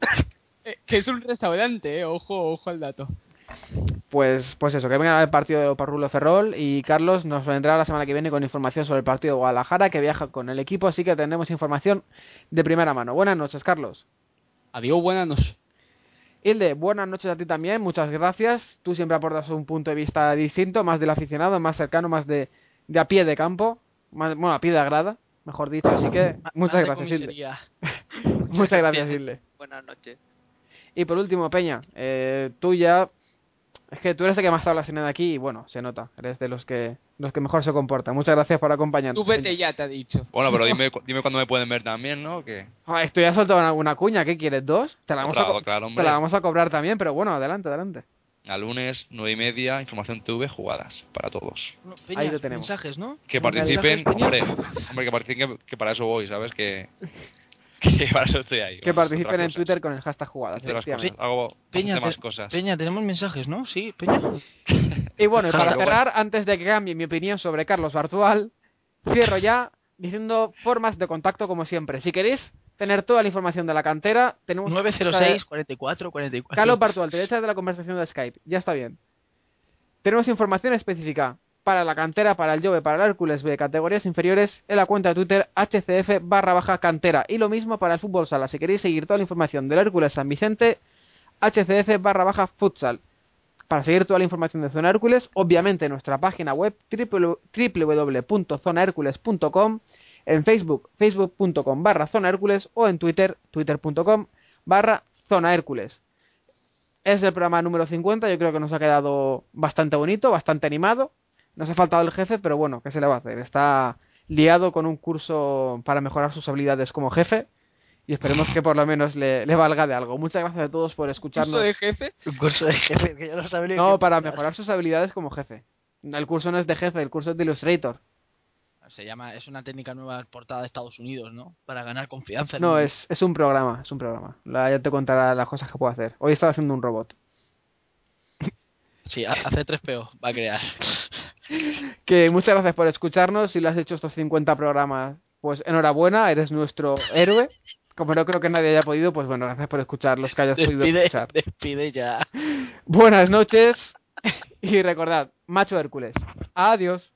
C: eh, que es un restaurante, eh, ojo, ojo al dato.
A: Pues, pues eso, que vengan a ver el partido de Parrulo Ferrol y Carlos nos vendrá la semana que viene con información sobre el partido de Guadalajara que viaja con el equipo, así que tendremos información de primera mano. Buenas noches, Carlos.
C: Adiós, buenas noches.
A: Hilde, buenas noches a ti también, muchas gracias. Tú siempre aportas un punto de vista distinto, más del aficionado, más cercano, más de, de a pie de campo, más, bueno, a pie de grada, mejor dicho, así que muchas gracias, Hilde. Muchas gracias, Hilde.
E: Buenas noches.
A: Y por último, Peña, eh, tú ya. Es que tú eres el que más hablas en aquí y bueno, se nota. Eres de los que los que mejor se comportan. Muchas gracias por acompañarnos.
C: Tú vete ya, te ha dicho.
D: Bueno, pero dime, cu- dime cuándo me pueden ver también, ¿no? Que...
A: Ah, esto ya ha soltado una, una cuña. ¿Qué quieres? ¿Dos? Te la, vamos a,
D: Claro,
A: te la vamos a cobrar también, pero bueno, adelante, adelante.
D: A lunes, nueve y media, Información TV, jugadas para todos.
B: Peña,
A: Ahí lo tenemos.
B: Mensajes, ¿no?
D: Que
B: ¿Mensajes,
D: participen, hombre, hombre, que participen, que para eso voy, ¿sabes? Que, que para eso estoy ahí.
A: Que participen en. Twitter con el hashtag jugadas.
D: Cosas.
A: efectivamente.
D: Hago
B: Peña,
D: más
B: te-
D: cosas.
B: Peña, tenemos mensajes, ¿no? Sí, Peña.
A: Y bueno, y para cerrar, antes de que cambie mi opinión sobre Carlos Bartual, cierro ya diciendo formas de contacto como siempre. Si queréis tener toda la información de la cantera, tenemos
B: 906 44 44.
A: Carlos Bartual, te detrás de la conversación de Skype. Ya está bien. Tenemos información específica para la cantera, para el Jove, para el Hércules B, categorías inferiores, en la cuenta de Twitter hcf barra baja cantera. Y lo mismo para el fútbol sala. Si queréis seguir toda la información del Hércules San Vicente, hcf barra baja futsal. Para seguir toda la información de Zona Hércules, obviamente en nuestra página web www.zonahercules.com, en Facebook, facebook.com barra Zona Hércules o en Twitter, twitter.com barra Zona Hércules. Es el programa número 50, yo creo que nos ha quedado bastante bonito, bastante animado. Nos ha faltado el jefe, pero bueno, ¿qué se le va a hacer? Está liado con un curso para mejorar sus habilidades como jefe y esperemos que por lo menos le, le valga de algo. Muchas gracias a todos por
C: ¿Curso
A: escucharnos.
C: de jefe?
B: Un curso de jefe, que ya lo sabría.
A: No, para mejorar sus habilidades como jefe. El curso no es de jefe, el curso es de Illustrator.
B: Se llama, es una técnica nueva portada de Estados Unidos, ¿no? Para ganar confianza. en
A: No, es, es un programa, es un programa. La- ya te contará las cosas que puedo hacer. Hoy estaba haciendo un robot.
B: Sí, ha- hace 3PO, va a crear.
A: Que muchas gracias por escucharnos. Si lo has hecho estos 50 programas, pues enhorabuena, eres nuestro héroe. Como no creo que nadie haya podido, pues bueno, gracias por escuchar los que hayas podido escuchar.
B: despide ya.
A: Buenas noches y recordad, macho Hércules. Adiós.